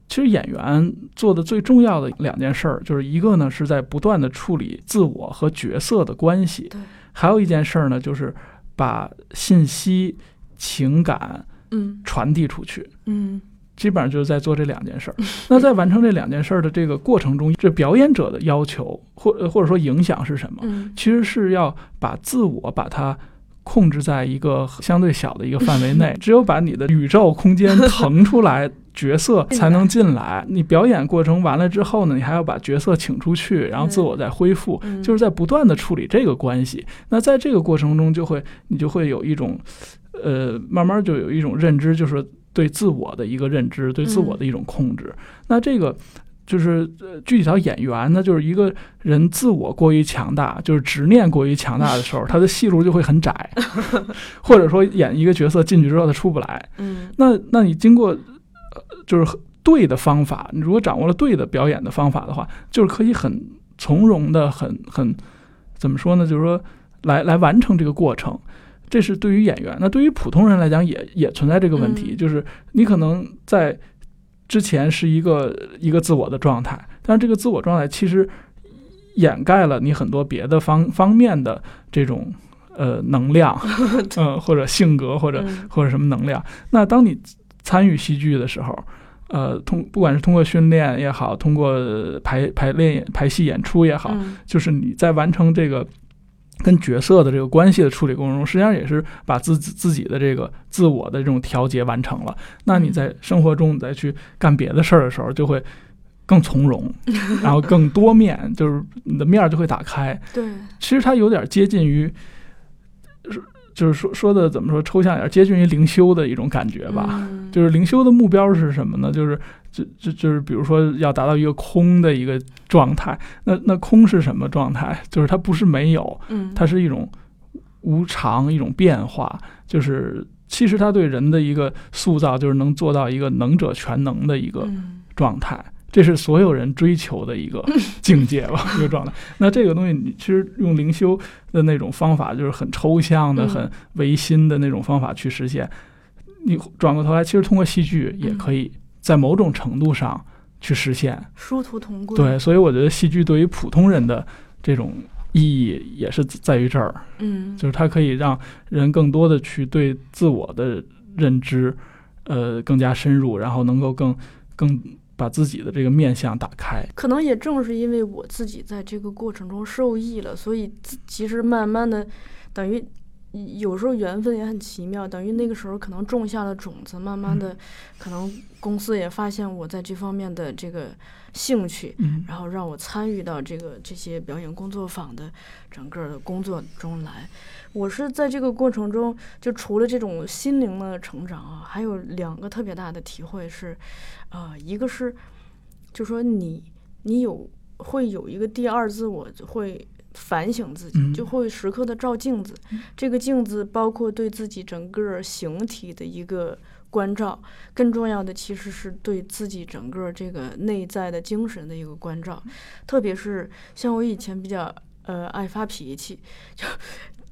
其实演员做的最重要的两件事儿，就是一个呢是在不断的处理自我和角色的关系，对，还有一件事儿呢就是把信息、情感嗯传递出去。嗯基本上就是在做这两件事儿。<laughs> 那在完成这两件事儿的这个过程中，这表演者的要求或呃或者说影响是什么？嗯其实是要把自我把它控制在一个相对小的一个范围 <laughs> 内，只有把你的宇宙空间腾出来。角色才能进来。<laughs> 你表演过程完了之后呢，你还要把角色请出去，然后自我再恢复，嗯就是在不断的处理这个关系。那在这个过程中，就会你就会有一种，呃，慢慢就有一种认知，就是对自我的一个认知，对自我的一种控制。那这个就是呃具体到演员呢，就是一个人自我过于强大，就是执念过于强大的时候，<laughs> 他的戏路就会很窄，<laughs> 或者说演一个角色进去之后他出不来。嗯那那你经过呃就是对的方法，你如果掌握了对的表演的方法的话，就是可以很从容的、很很怎么说呢？就是说来来完成这个过程。这是对于演员，那对于普通人来讲也也存在这个问题，嗯。就是你可能在之前是一个一个自我的状态，但是这个自我状态其实掩盖了你很多别的方方面的这种呃能量，<laughs> 呃或者性格或者嗯或者什么能量。那当你参与戏剧的时候，呃，通不管是通过训练也好，通过呃排排练、排戏演出也好，嗯。就是你在完成这个跟角色的这个关系的处理过程中，实际上也是把自己自己的这个自我的这种调节完成了。那你在生活中你再去干别的事儿的时候，就会更从容，然后更多面，就是你的面儿就会打开。<laughs> 对其实它有点接近于，就是说说的怎么说抽象一点，接近于灵修的一种感觉吧。嗯就是灵修的目标是什么呢？就是就就就是比如说要达到一个空的一个状态。那那空是什么状态？就是它不是没有，嗯它是一种无常，一种变化。就是其实它对人的一个塑造，就是能做到一个能者全能的一个嗯状态。这是所有人追求的一个境界吧，一个状态。那这个东西，你其实用灵修的那种方法，就是很抽象的、嗯很唯心的那种方法去实现。你转过头来，其实通过戏剧也可以在某种程度上去实现。殊途同归。对，所以我觉得戏剧对于普通人的这种意义也是在于这儿，嗯就是它可以让人更多的去对自我的认知，呃，更加深入，然后能够更更把自己的这个面相打开。可能也正是因为我自己在这个过程中受益了，所以其实慢慢的，等于有时候缘分也很奇妙，等于那个时候可能种下了种子，慢慢的，可能公司也发现我在这方面的这个兴趣，嗯然后让我参与到这个这些表演工作坊的整个的工作中来。我是在这个过程中，就除了这种心灵的成长啊，还有两个特别大的体会是，呃，一个是，就说你你有会有一个第二自我，会反省自己，嗯就会时刻的照镜子。这个镜子包括对自己整个形体的一个关照，更重要的其实是对自己整个这个内在的精神的一个关照。特别是像我以前比较呃爱发脾气，就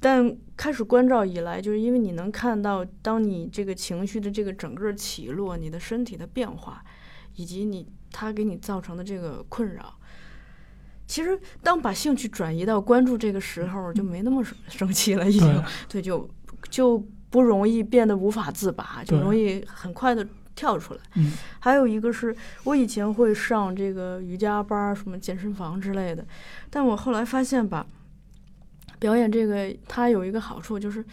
但开始关照以来，就是因为你能看到，当你这个情绪的这个整个起落，你的身体的变化。以及你他给你造成的这个困扰。其实，当把兴趣转移到关注这个时候，就没那么生生气了，已经对，就就不容易变得无法自拔，就容易很快的跳出来。嗯，还有一个是我以前会上这个瑜伽班、什么健身房之类的，但我后来发现吧，表演这个它有一个好处就是。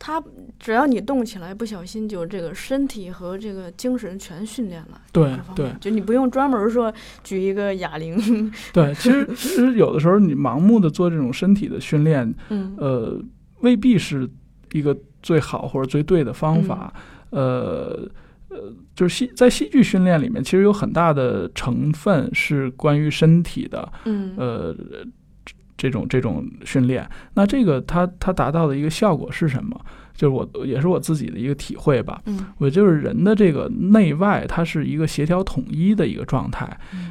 它只要你动起来，不小心就这个身体和这个精神全训练了。对对，就你不用专门说举一个哑铃。<laughs> 对，其实其实有的时候你盲目的做这种身体的训练，嗯，呃，未必是一个最好或者最对的方法。呃呃，就是戏在戏剧训练里面，其实有很大的成分是关于身体的。嗯，呃。这种这种训练，那这个它它达到的一个效果是什么？就是我也是我自己的一个体会吧。嗯，我就是人的这个内外，它是一个协调统一的一个状态。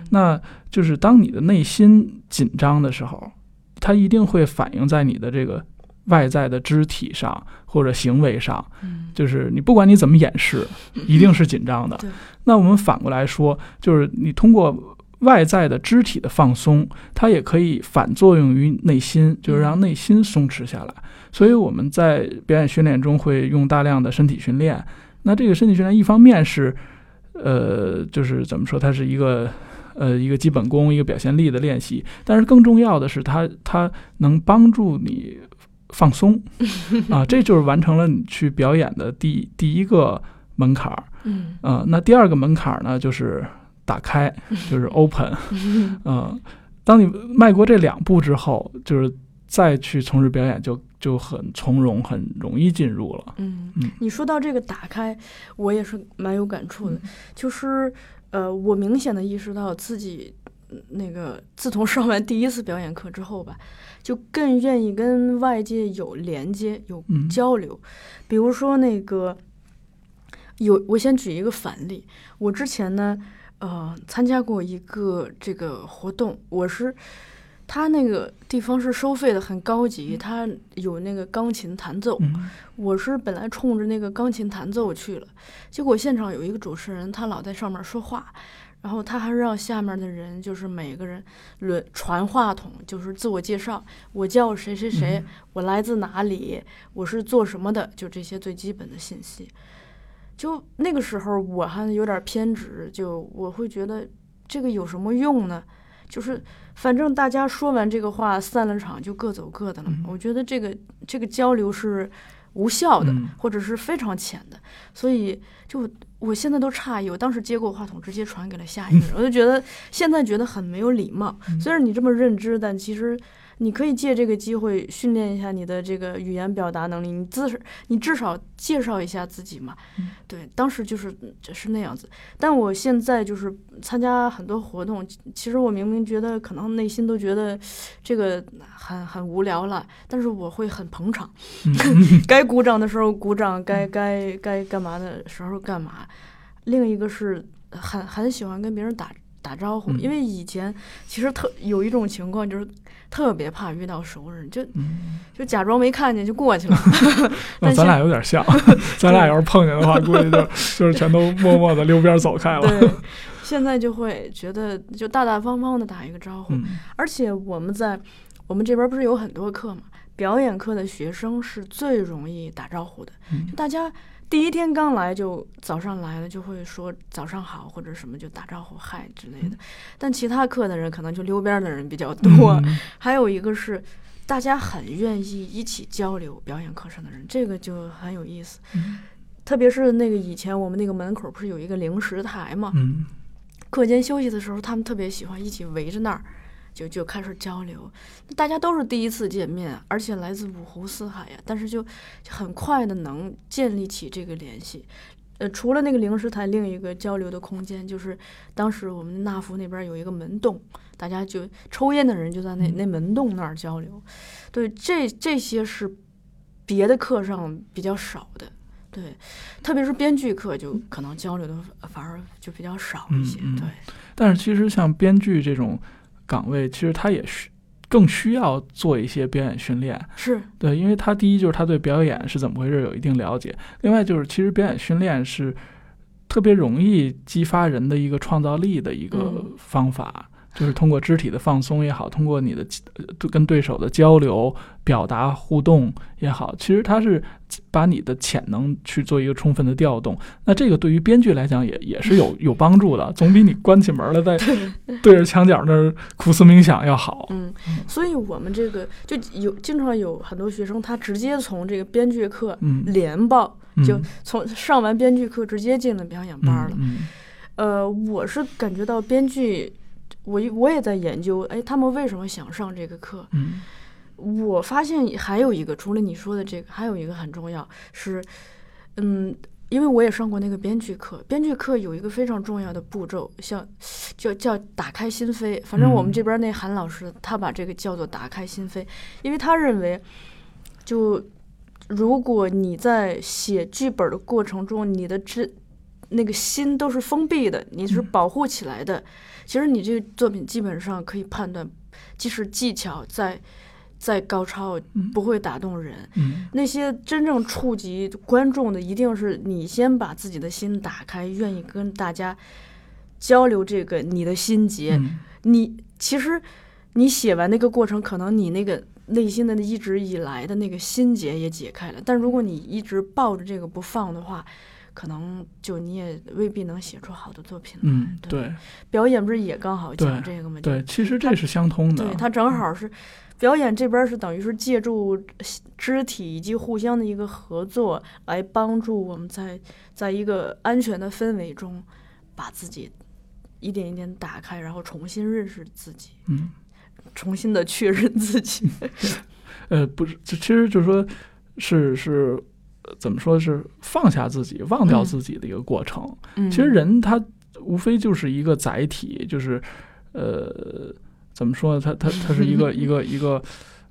那就是当你的内心紧张的时候，它一定会反映在你的这个外在的肢体上或者行为上。嗯，就是你不管你怎么掩饰，<laughs> 一定是紧张的。那我们反过来说，就是你通过。外在的肢体的放松，它也可以反作用于内心，就是让内心松弛下来。所以我们在表演训练中会用大量的身体训练。那这个身体训练，一方面是，呃，就是怎么说，它是一个，呃，一个基本功，一个表现力的练习。但是更重要的是，它它能帮助你放松 <laughs> 啊，这就是完成了你去表演的第第一个门槛儿。嗯，呃，那第二个门槛儿呢，就是。打开就是 <laughs> open，嗯，当你迈过这两步之后，就是再去从事表演就就很从容，很容易进入了。嗯嗯，你说到这个打开，我也是蛮有感触的。就是呃，我明显的意识到自己那个自从上完第一次表演课之后吧，就更愿意跟外界有连接、有交流。比如说那个有，我先举一个反例，我之前呢。呃，参加过一个这个活动，我是他那个地方是收费的，很高级，他有那个钢琴弹奏。我是本来冲着那个钢琴弹奏去了，结果现场有一个主持人，他老在上面说话，然后他还让下面的人就是每个人轮传话筒，就是自我介绍，我叫谁谁谁，我来自哪里，我是做什么的，就这些最基本的信息。就那个时候，我还有点偏执，就我会觉得这个有什么用呢？就是反正大家说完这个话，散了场就各走各的了。我觉得这个这个交流是无效的，或者是非常浅的。所以就我现在都诧异，我当时接过话筒，直接传给了下一个人，<laughs> 我就觉得现在觉得很没有礼貌。虽然你这么认知，但其实。你可以借这个机会训练一下你的这个语言表达能力，你至你至少介绍一下自己嘛。对，当时就是就是那样子。但我现在就是参加很多活动，其实我明明觉得可能内心都觉得这个很很无聊了，但是我会很捧场，<laughs> <laughs> 该鼓掌的时候鼓掌，该该该干嘛的时候干嘛。另一个是很很喜欢跟别人打。打招呼，因为以前其实特有一种情况，就是特别怕遇到熟人，就就假装没看见就过去了。<laughs> 那咱俩有点像，<laughs> 咱俩要是碰见的话，估计就 <laughs> 就是全都默默的溜边走开了。对，现在就会觉得就大大方方的打一个招呼，而且我们在我们这边不是有很多课嘛，表演课的学生是最容易打招呼的，就大家。第一天刚来就早上来了就会说早上好或者什么就打招呼嗨之类的，但其他课的人可能就溜边的人比较多。<laughs> 还有一个是大家很愿意一起交流表演课上的人，这个就很有意思。特别是那个以前我们那个门口不是有一个零食台嘛，课间休息的时候他们特别喜欢一起围着那儿。就就开始交流，大家都是第一次见面，而且来自五湖四海呀，但是就很快的能建立起这个联系。呃，除了那个零食台，另一个交流的空间就是当时我们纳福那边有一个门洞，大家就抽烟的人就在那那门洞那儿交流。对，这这些是别的课上比较少的，对，特别是编剧课就可能交流的反而就比较少一些。对，但是其实像编剧这种。岗位其实他也需更需要做一些表演训练，是。对，因为他第一就是他对表演是怎么回事有一定了解，另外就是其实表演训练是特别容易激发人的一个创造力的一个嗯。方法，就是通过肢体的放松也好，通过你的呃跟对手的交流、表达、互动也好，其实它是把你的潜能去做一个充分的调动。那这个对于编剧来讲也也是有 <laughs> 有帮助的，总比你关起门来在对着墙角那儿苦思冥想要好。嗯，所以我们这个就有经常有很多学生，他直接从这个编剧课嗯，连报，就嗯从上完编剧课直接进了表演班了。嗯呃，我是感觉到编剧，我我也在研究，哎，他们为什么想上这个课？嗯我发现还有一个，除了你说的这个，还有一个很重要是，嗯，因为我也上过那个编剧课，编剧课有一个非常重要的步骤，像叫叫打开心扉。反正我们嗯这边那韩老师他把这个叫做打开心扉，因为他认为，就如果你在写剧本的过程中，你的这那个心都是封闭的，你是嗯保护起来的，其实你这个作品基本上可以判断，即使技巧再再高超，嗯不会打动人。嗯那些真正触及观众的，一定是你先把自己的心打开，愿意跟大家交流这个你的心结。嗯你其实你写完那个过程，可能你那个内心的一直以来的那个心结也解开了。但如果你一直抱着这个不放的话，可能就你也未必能写出好的作品来。嗯，对，对表演不是也刚好讲这个吗？对，其实这是相通的。对，它正好是表演这边是等于是借助肢体以及互相的一个合作，来帮助我们在在一个安全的氛围中，把自己一点一点打开，然后重新认识自己，嗯。重新的确认自己。<laughs> 呃，不是，其实就是说，是是呃怎么说是放下自己、忘掉嗯自己的一个过程。嗯，其实人他无非就是一个载体，就是呃，怎么说呢？他他他是一个 <laughs> 一个一个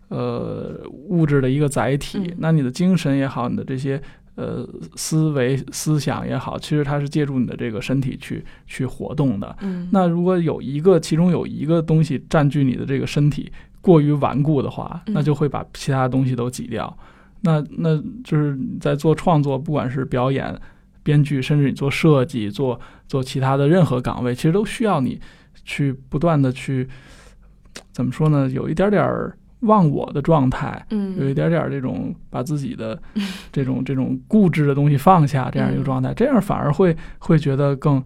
呃物质的一个载体。嗯那你的精神也好，你的这些。呃，思维、思想也好，其实它是借助你的这个身体去去活动的。嗯，那如果有一个，其中有一个东西占据你的这个身体过于顽固的话，嗯那就会把其他东西都挤掉。那那就是在做创作，不管是表演、编剧，甚至你做设计、做做其他的任何岗位，其实都需要你去不断的去怎么说呢？有一点点儿忘我的状态，嗯，有一点点儿这种把自己的这种这种固执的东西放下这样一个嗯状态，这样反而会会觉得更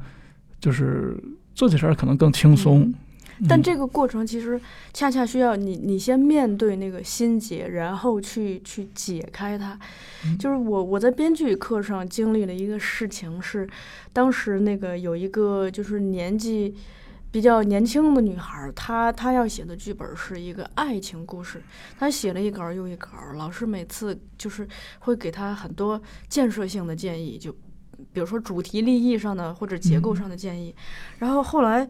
就是做起事儿可能更轻松。嗯但嗯这个过程其实恰恰需要你，你先面对那个心结，然后去去解开它。嗯就是我我在编剧课上经历了一个事情是，当时那个有一个就是年纪比较年轻的女孩儿，她她要写的剧本是一个爱情故事，她写了一稿儿又一稿儿，老师每次就是会给她很多建设性的建议，就比如说主题立意上的或者结构上的建议，然后后来。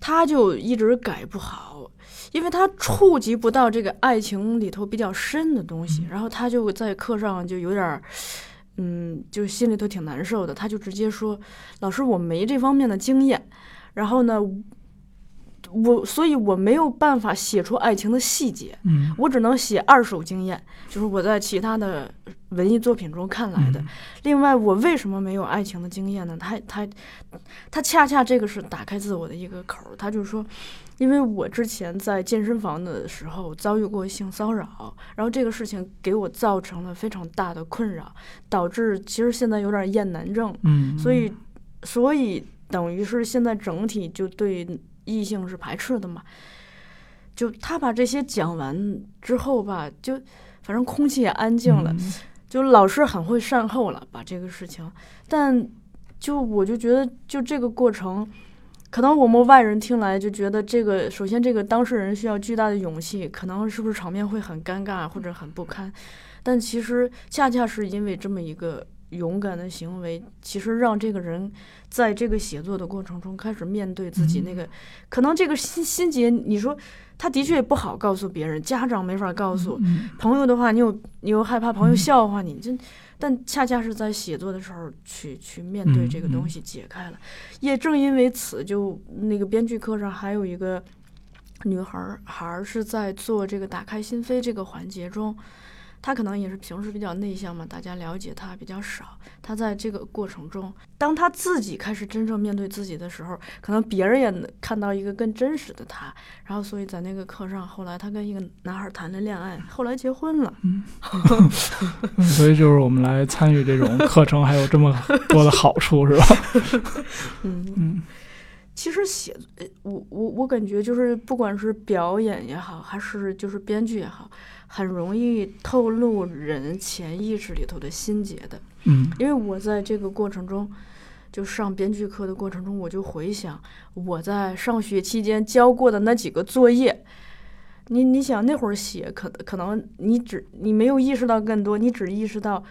他就一直改不好，因为他触及不到这个爱情里头比较深的东西，然后他就在课上就有点儿，嗯，就心里头挺难受的。他就直接说：“老师，我没这方面的经验，然后呢，我所以我没有办法写出爱情的细节，嗯我只能写二手经验，就是我在其他的文艺作品中看来的。嗯另外，我为什么没有爱情的经验呢？他他他恰恰这个是打开自我的一个口儿。他就说，因为我之前在健身房的时候遭遇过性骚扰，然后这个事情给我造成了非常大的困扰，导致其实现在有点厌男症，嗯，所以所以等于是现在整体就对异性是排斥的嘛。就他把这些讲完之后吧，就反正空气也安静了。嗯就老师很会善后了，把这个事情，但就我就觉得，就这个过程，可能我们外人听来就觉得这个，首先这个当事人需要巨大的勇气，可能是不是场面会很尴尬或者很不堪，但其实恰恰是因为这么一个勇敢的行为，其实让这个人在这个写作的过程中开始面对自己那个，可能这个心心结，你说他的确不好告诉别人，家长没法告诉，嗯朋友的话，你又你又害怕朋友笑话你，这、但恰恰是在写作的时候去去面对这个东西解开了。也正因为此，就那个编剧课上还有一个女孩儿孩儿是在做这个打开心扉这个环节中，他可能也是平时比较内向嘛，大家了解他比较少。他在这个过程中，当他自己开始真正面对自己的时候，可能别人也能看到一个更真实的他。然后，所以在那个课上，后来他跟一个男孩谈了恋爱，后来结婚了。嗯，<laughs> 所以就是我们来参与这种课程，还有这么多的好处，是吧？<laughs> 嗯嗯。其实写，我我我感觉就是不管是表演也好，还是就是编剧也好，很容易透露人潜意识里头的心结的。嗯，因为我在这个过程中，就上编剧课的过程中，我就回想我在上学期间交过的那几个作业。你你想那会儿写，可可能你只你没有意识到更多，你只意识到。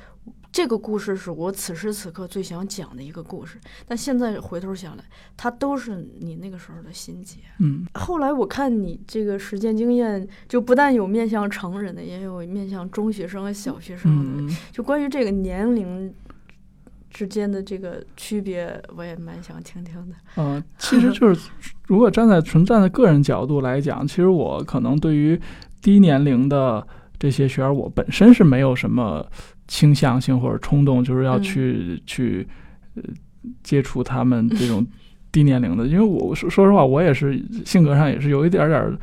这个故事是我此时此刻最想讲的一个故事，但现在回头想来，它都是你那个时候的心结。嗯，后来我看你这个实践经验，就不但有面向成人的，也有面向中学生和小学生的。就关于这个年龄之间的这个区别，我也蛮想听听的。嗯，其实就是 <laughs> 如果站在纯站在个人角度来讲，其实我可能对于低年龄的这些学员，我本身是没有什么。倾向性或者冲动，就是要去去呃接触他们这种 <laughs> 低年龄的，因为我说说实话，我也是性格上也是有一点点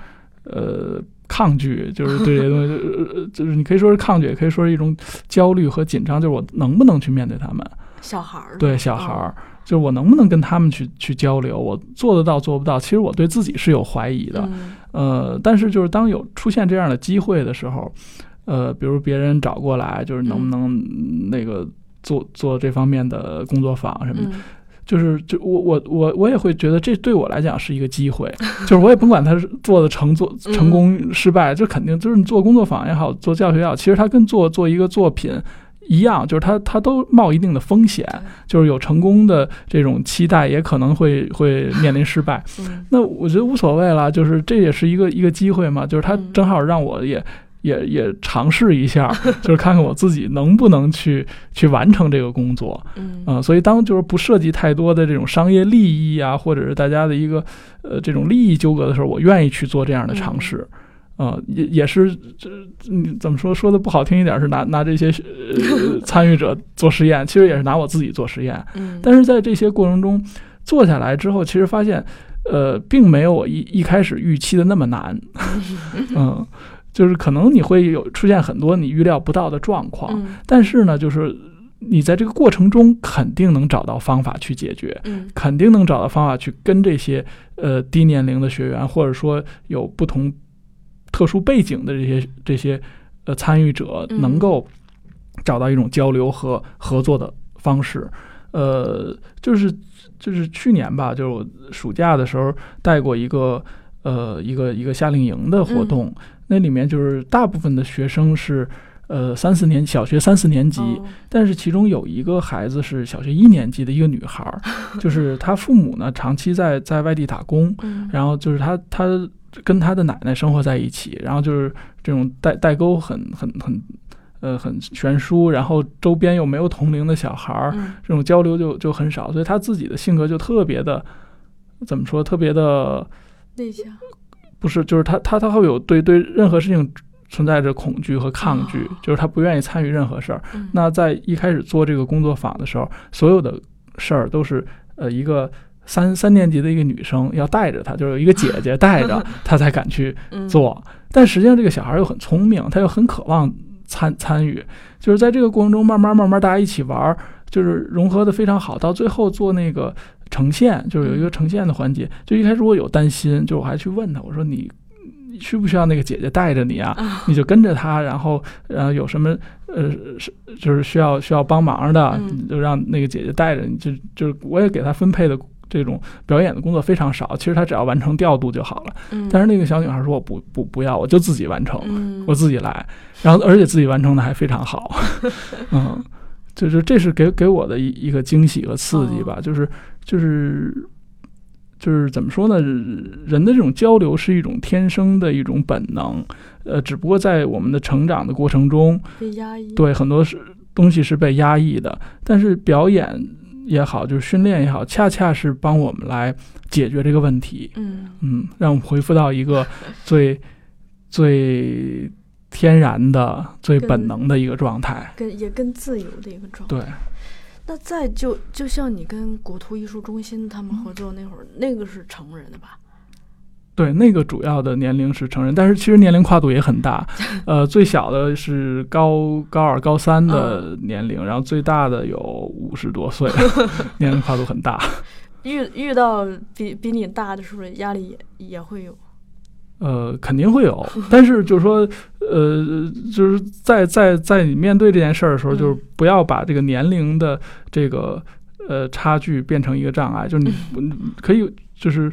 呃抗拒，就是对这些东西，就是你可以说是抗拒，也可以说是一种焦虑和紧张，就是我能不能去面对他们？小孩儿对小孩儿，就是我能不能跟他们去去交流？我做得到做不到？其实我对自己是有怀疑的，呃，但是就是当有出现这样的机会的时候。呃，比如别人找过来，就是能不能那个做做这方面的工作坊什么的，就是就我我我我也会觉得这对我来讲是一个机会，<laughs> 就是我也甭管他是做的成做成功失败，这肯定就是你做工作坊也好，做教学也好，其实他跟做做一个作品一样，就是他他都冒一定的风险，就是有成功的这种期待，也可能会 <laughs> 会面临失败。那我觉得无所谓了，就是这也是一个一个机会嘛，就是他正好让我也。也也尝试一下，<laughs> 就是看看我自己能不能去去完成这个工作，嗯，所以当就是不涉及太多的这种商业利益啊，或者是大家的一个呃这种利益纠葛的时候，我愿意去做这样的尝试，呃，也也是这你怎么说说的不好听一点是拿拿这些呃 <laughs> 参与者做实验，其实也是拿我自己做实验，嗯，但是在这些过程中做下来之后，其实发现呃并没有我一一开始预期的那么难，<laughs> 嗯。就是可能你会有出现很多你预料不到的状况，但是呢，就是你在这个过程中肯定能找到方法去解决，肯定能找到方法去跟这些呃低年龄的学员，或者说有不同特殊背景的这些这些呃参与者，能够找到一种交流和合作的方式。呃，就是就是去年吧，就是暑假的时候带过一个呃一个一个夏令营的活动。那里面就是大部分的学生是，呃，三四年小学三四年级，但是其中有一个孩子是小学一年级的一个女孩儿，<laughs> 就是她父母呢长期在在外地打工，然后就是她她跟她的奶奶生活在一起，然后就是这种代代沟很很很，呃，很悬殊，然后周边又没有同龄的小孩儿，这种交流就就很少，所以她自己的性格就特别的，怎么说，特别的内向。不是，就是他，他他会有对对任何事情存在着恐惧和抗拒，就是他不愿意参与任何事儿。那在一开始做这个工作坊的时候，所有的事儿都是呃一个三三年级的一个女生要带着他，就是有一个姐姐带着 <laughs> 他才敢去做。但实际上这个小孩又很聪明，他又很渴望参参与，就是在这个过程中慢慢慢慢大家一起玩，就是融合的非常好，到最后做那个。呈现就是有一个呈现的环节，就一开始我有担心，就我还去问他，我说你需不需要那个姐姐带着你啊？你就跟着她，然后然后有什么呃是就是需要需要帮忙的，就让那个姐姐带着你。就就是我也给她分配的这种表演的工作非常少，其实她只要完成调度就好了。但是那个小女孩说我不不不要，我就自己完成，我自己来，然后而且自己完成的还非常好，<laughs> 嗯。就是这是给给我的一一个惊喜和刺激吧，就是就是就是怎么说呢？人的这种交流是一种天生的一种本能，呃，只不过在我们的成长的过程中被压抑，对很多是东西是被压抑的。但是表演也好，就是训练也好，恰恰是帮我们来解决这个问题。嗯嗯，让我们恢复到一个最 <laughs> 最。天然的、最本能的一个状态。跟也更自由的一个状态。对，那再就就像你跟国图艺术中心他们合作那会儿，那个是成人的吧？对，那个主要的年龄是成人，但是其实年龄跨度也很大。<laughs> 呃，最小的是高高二、高三的年龄，然后最大的有五十多岁，<laughs> 年龄跨度很大。遇遇到比比你大的，是不是压力也也会有？呃，肯定会有，<laughs> 但是就是说，呃，就是在在在你面对这件事儿的时候，嗯就是不要把这个年龄的这个呃差距变成一个障碍，就是你你 <laughs> 可以就是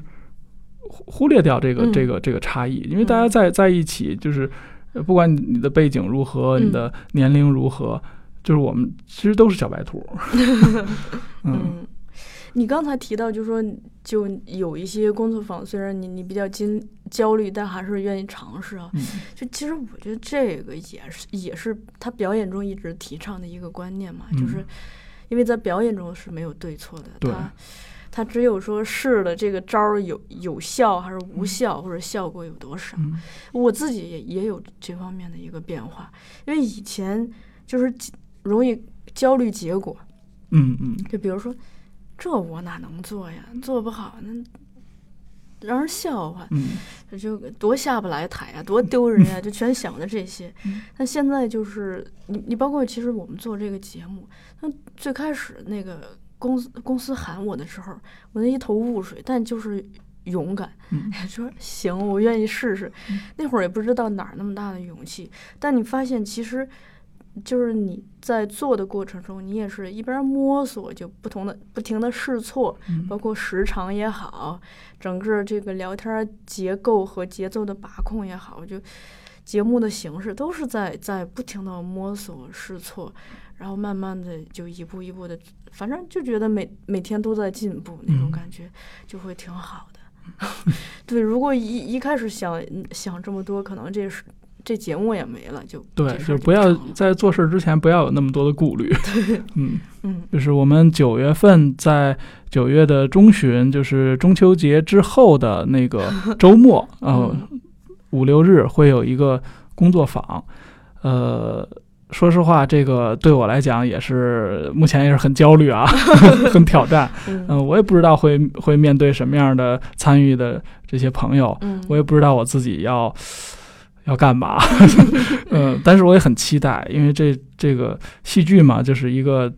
忽忽略掉这个嗯。这个这个差异，因为大家嗯。在在一起，就是呃不管你的背景如何，你嗯。的年龄如何，就是我们其实都是小白兔。<laughs> 嗯。嗯，你刚才提到，就是说，就有一些工作坊，虽然你你比较焦焦虑，但还是愿意尝试啊。嗯。就其实我觉得这个也是也是他表演中一直提倡的一个观念嘛，就是嗯因为在表演中是没有对错的，他他只有说试了这个招儿有有效还是无效，或者效果有多少。嗯。我自己也也有这方面的一个变化，因为以前就是容易焦虑结果，嗯嗯。就比如说，这我哪能做呀？做不好那让人笑话，嗯就多下不来台呀，多丢人呀，<laughs> 就全想着这些嗯。但现在就是你你包括其实我们做这个节目，那最开始那个公司公司喊我的时候，我那一头雾水，但就是。勇敢，嗯 <laughs> 说行，我愿意试试。那会儿也不知道哪儿那么大的勇气，但你发现其实就是你在做的过程中，你也是一边摸索，就不同的不停的试错，嗯包括时长也好，整个这个聊天儿结构和节奏的把控也好，就节目的形式都是在在不停的摸索试错，然后慢慢的就一步一步的，反正就觉得每每天都在进步那种嗯感觉，就会挺好的。<laughs> 对，如果一一开始想想这么多，可能这是这节目也没了，就对，就不要在做事之前不要有那么多的顾虑。<laughs> 嗯。嗯就是我们九月份在九月的中旬，就是中秋节之后的那个 <laughs> 周末，呃，嗯五六日会有一个工作坊。呃，说实话，这个对我来讲也是目前也是很焦虑啊，<laughs> 很挑战。嗯嗯、我也不知道会会面对什么样的参与的这些朋友，嗯，我也不知道我自己要要干嘛，<laughs> 嗯，但是我也很期待，因为这这个戏剧嘛，就是一个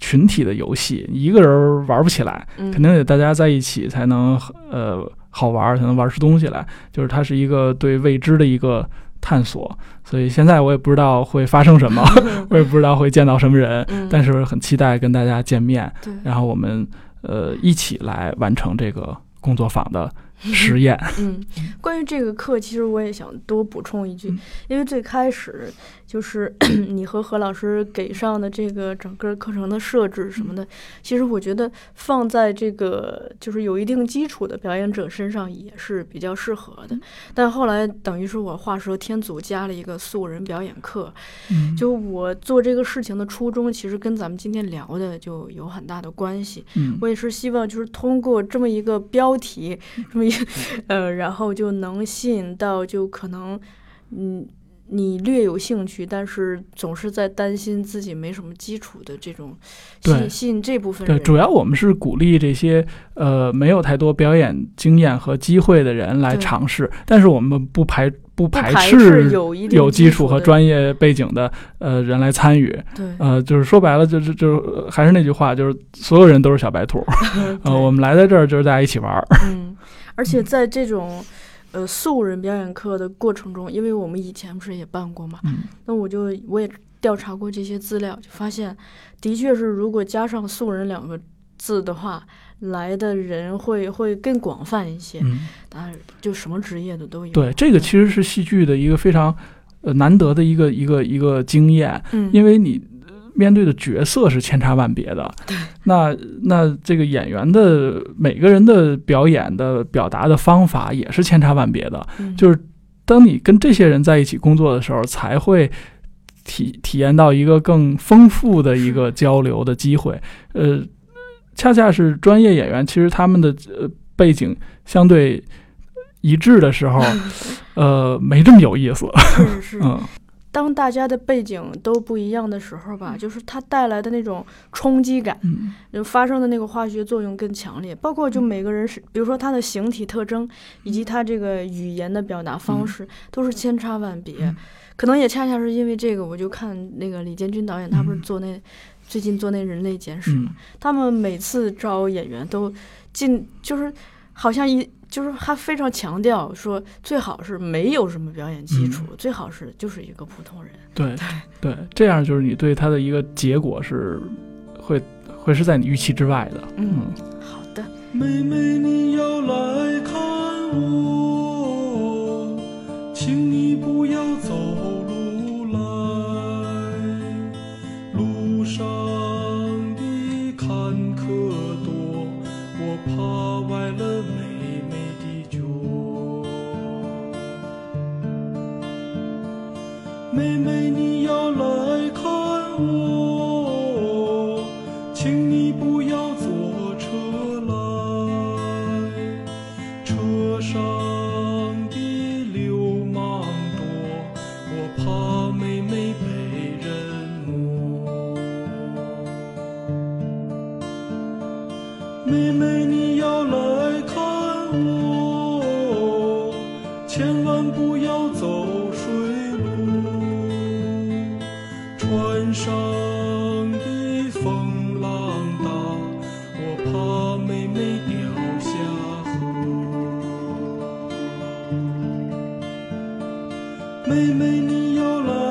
群体的游戏，一个人玩不起来，嗯肯定得大家在一起才能呃好玩，才能玩出东西来。就是它是一个对未知的一个探索，所以现在我也不知道会发生什么，<laughs> 我也不知道会见到什么人，嗯，但是很期待跟大家见面，然后我们呃一起来完成这个工作坊的实验。嗯，关于这个课，其实我也想多补充一句，嗯因为最开始就是 <clears throat> 你和何老师给上的这个整个课程的设置什么的，其实我觉得放在这个就是有一定基础的表演者身上也是比较适合的。但后来等于是我画蛇添足，加了一个素人表演课，嗯就我做这个事情的初衷，其实跟咱们今天聊的就有很大的关系。嗯我也是希望就是通过这么一个标题，这么一呃，然后就能吸引到就可能嗯你略有兴趣，但是总是在担心自己没什么基础的这种吸对引吸引这部分人对，主要我们是鼓励这些呃没有太多表演经验和机会的人来尝试，但是我们不排不不排斥有基础和专业背景的呃人来参与。对，呃，就是说白了，就是就是呃还是那句话，就是所有人都是小白兔。<laughs> 呃，我们来在这儿就是大家一起玩儿。嗯，而且在这种呃素人表演课的过程中，因为我们以前不是也办过嘛，嗯那我就我也调查过这些资料，就发现的确是如果加上“素人”两个字的话，来的人会会更广泛一些，嗯，当然就什么职业的都有。对，这个其实是戏剧的一个非常呃难得的一个一个一个经验，嗯，因为你呃面对的角色是千差万别的。那那这个演员的每个人的表演的表达的方法也是千差万别的。嗯就是当你跟这些人在一起工作的时候，才会体体验到一个更丰富的一个 <laughs> 交流的机会。呃，恰恰是专业演员，其实他们的呃背景相对一致的时候，<laughs> 呃，没这么有意思。是是，<laughs> 嗯当大家的背景都不一样的时候吧，就是它带来的那种冲击感，嗯。就发生的那个化学作用更强烈。包括就每个人是，比如说他的形体特征，以及他这个语言的表达方式，都是千差万别。嗯。可能也恰恰是因为这个，我就看那个李建军导演，他不是嗯。做那、最近做那人类简史嘛，嗯。他们每次招演员都进，就是好像一就是他非常强调说，最好是没有什么表演基础，最好是就是一个普通人。对 <laughs> 对，这样就是你对他的一个结果是会会是在你预期之外的。嗯嗯好的，妹妹，你要来看我，请你不要走路来，路上妹妹，你妹妹，你要来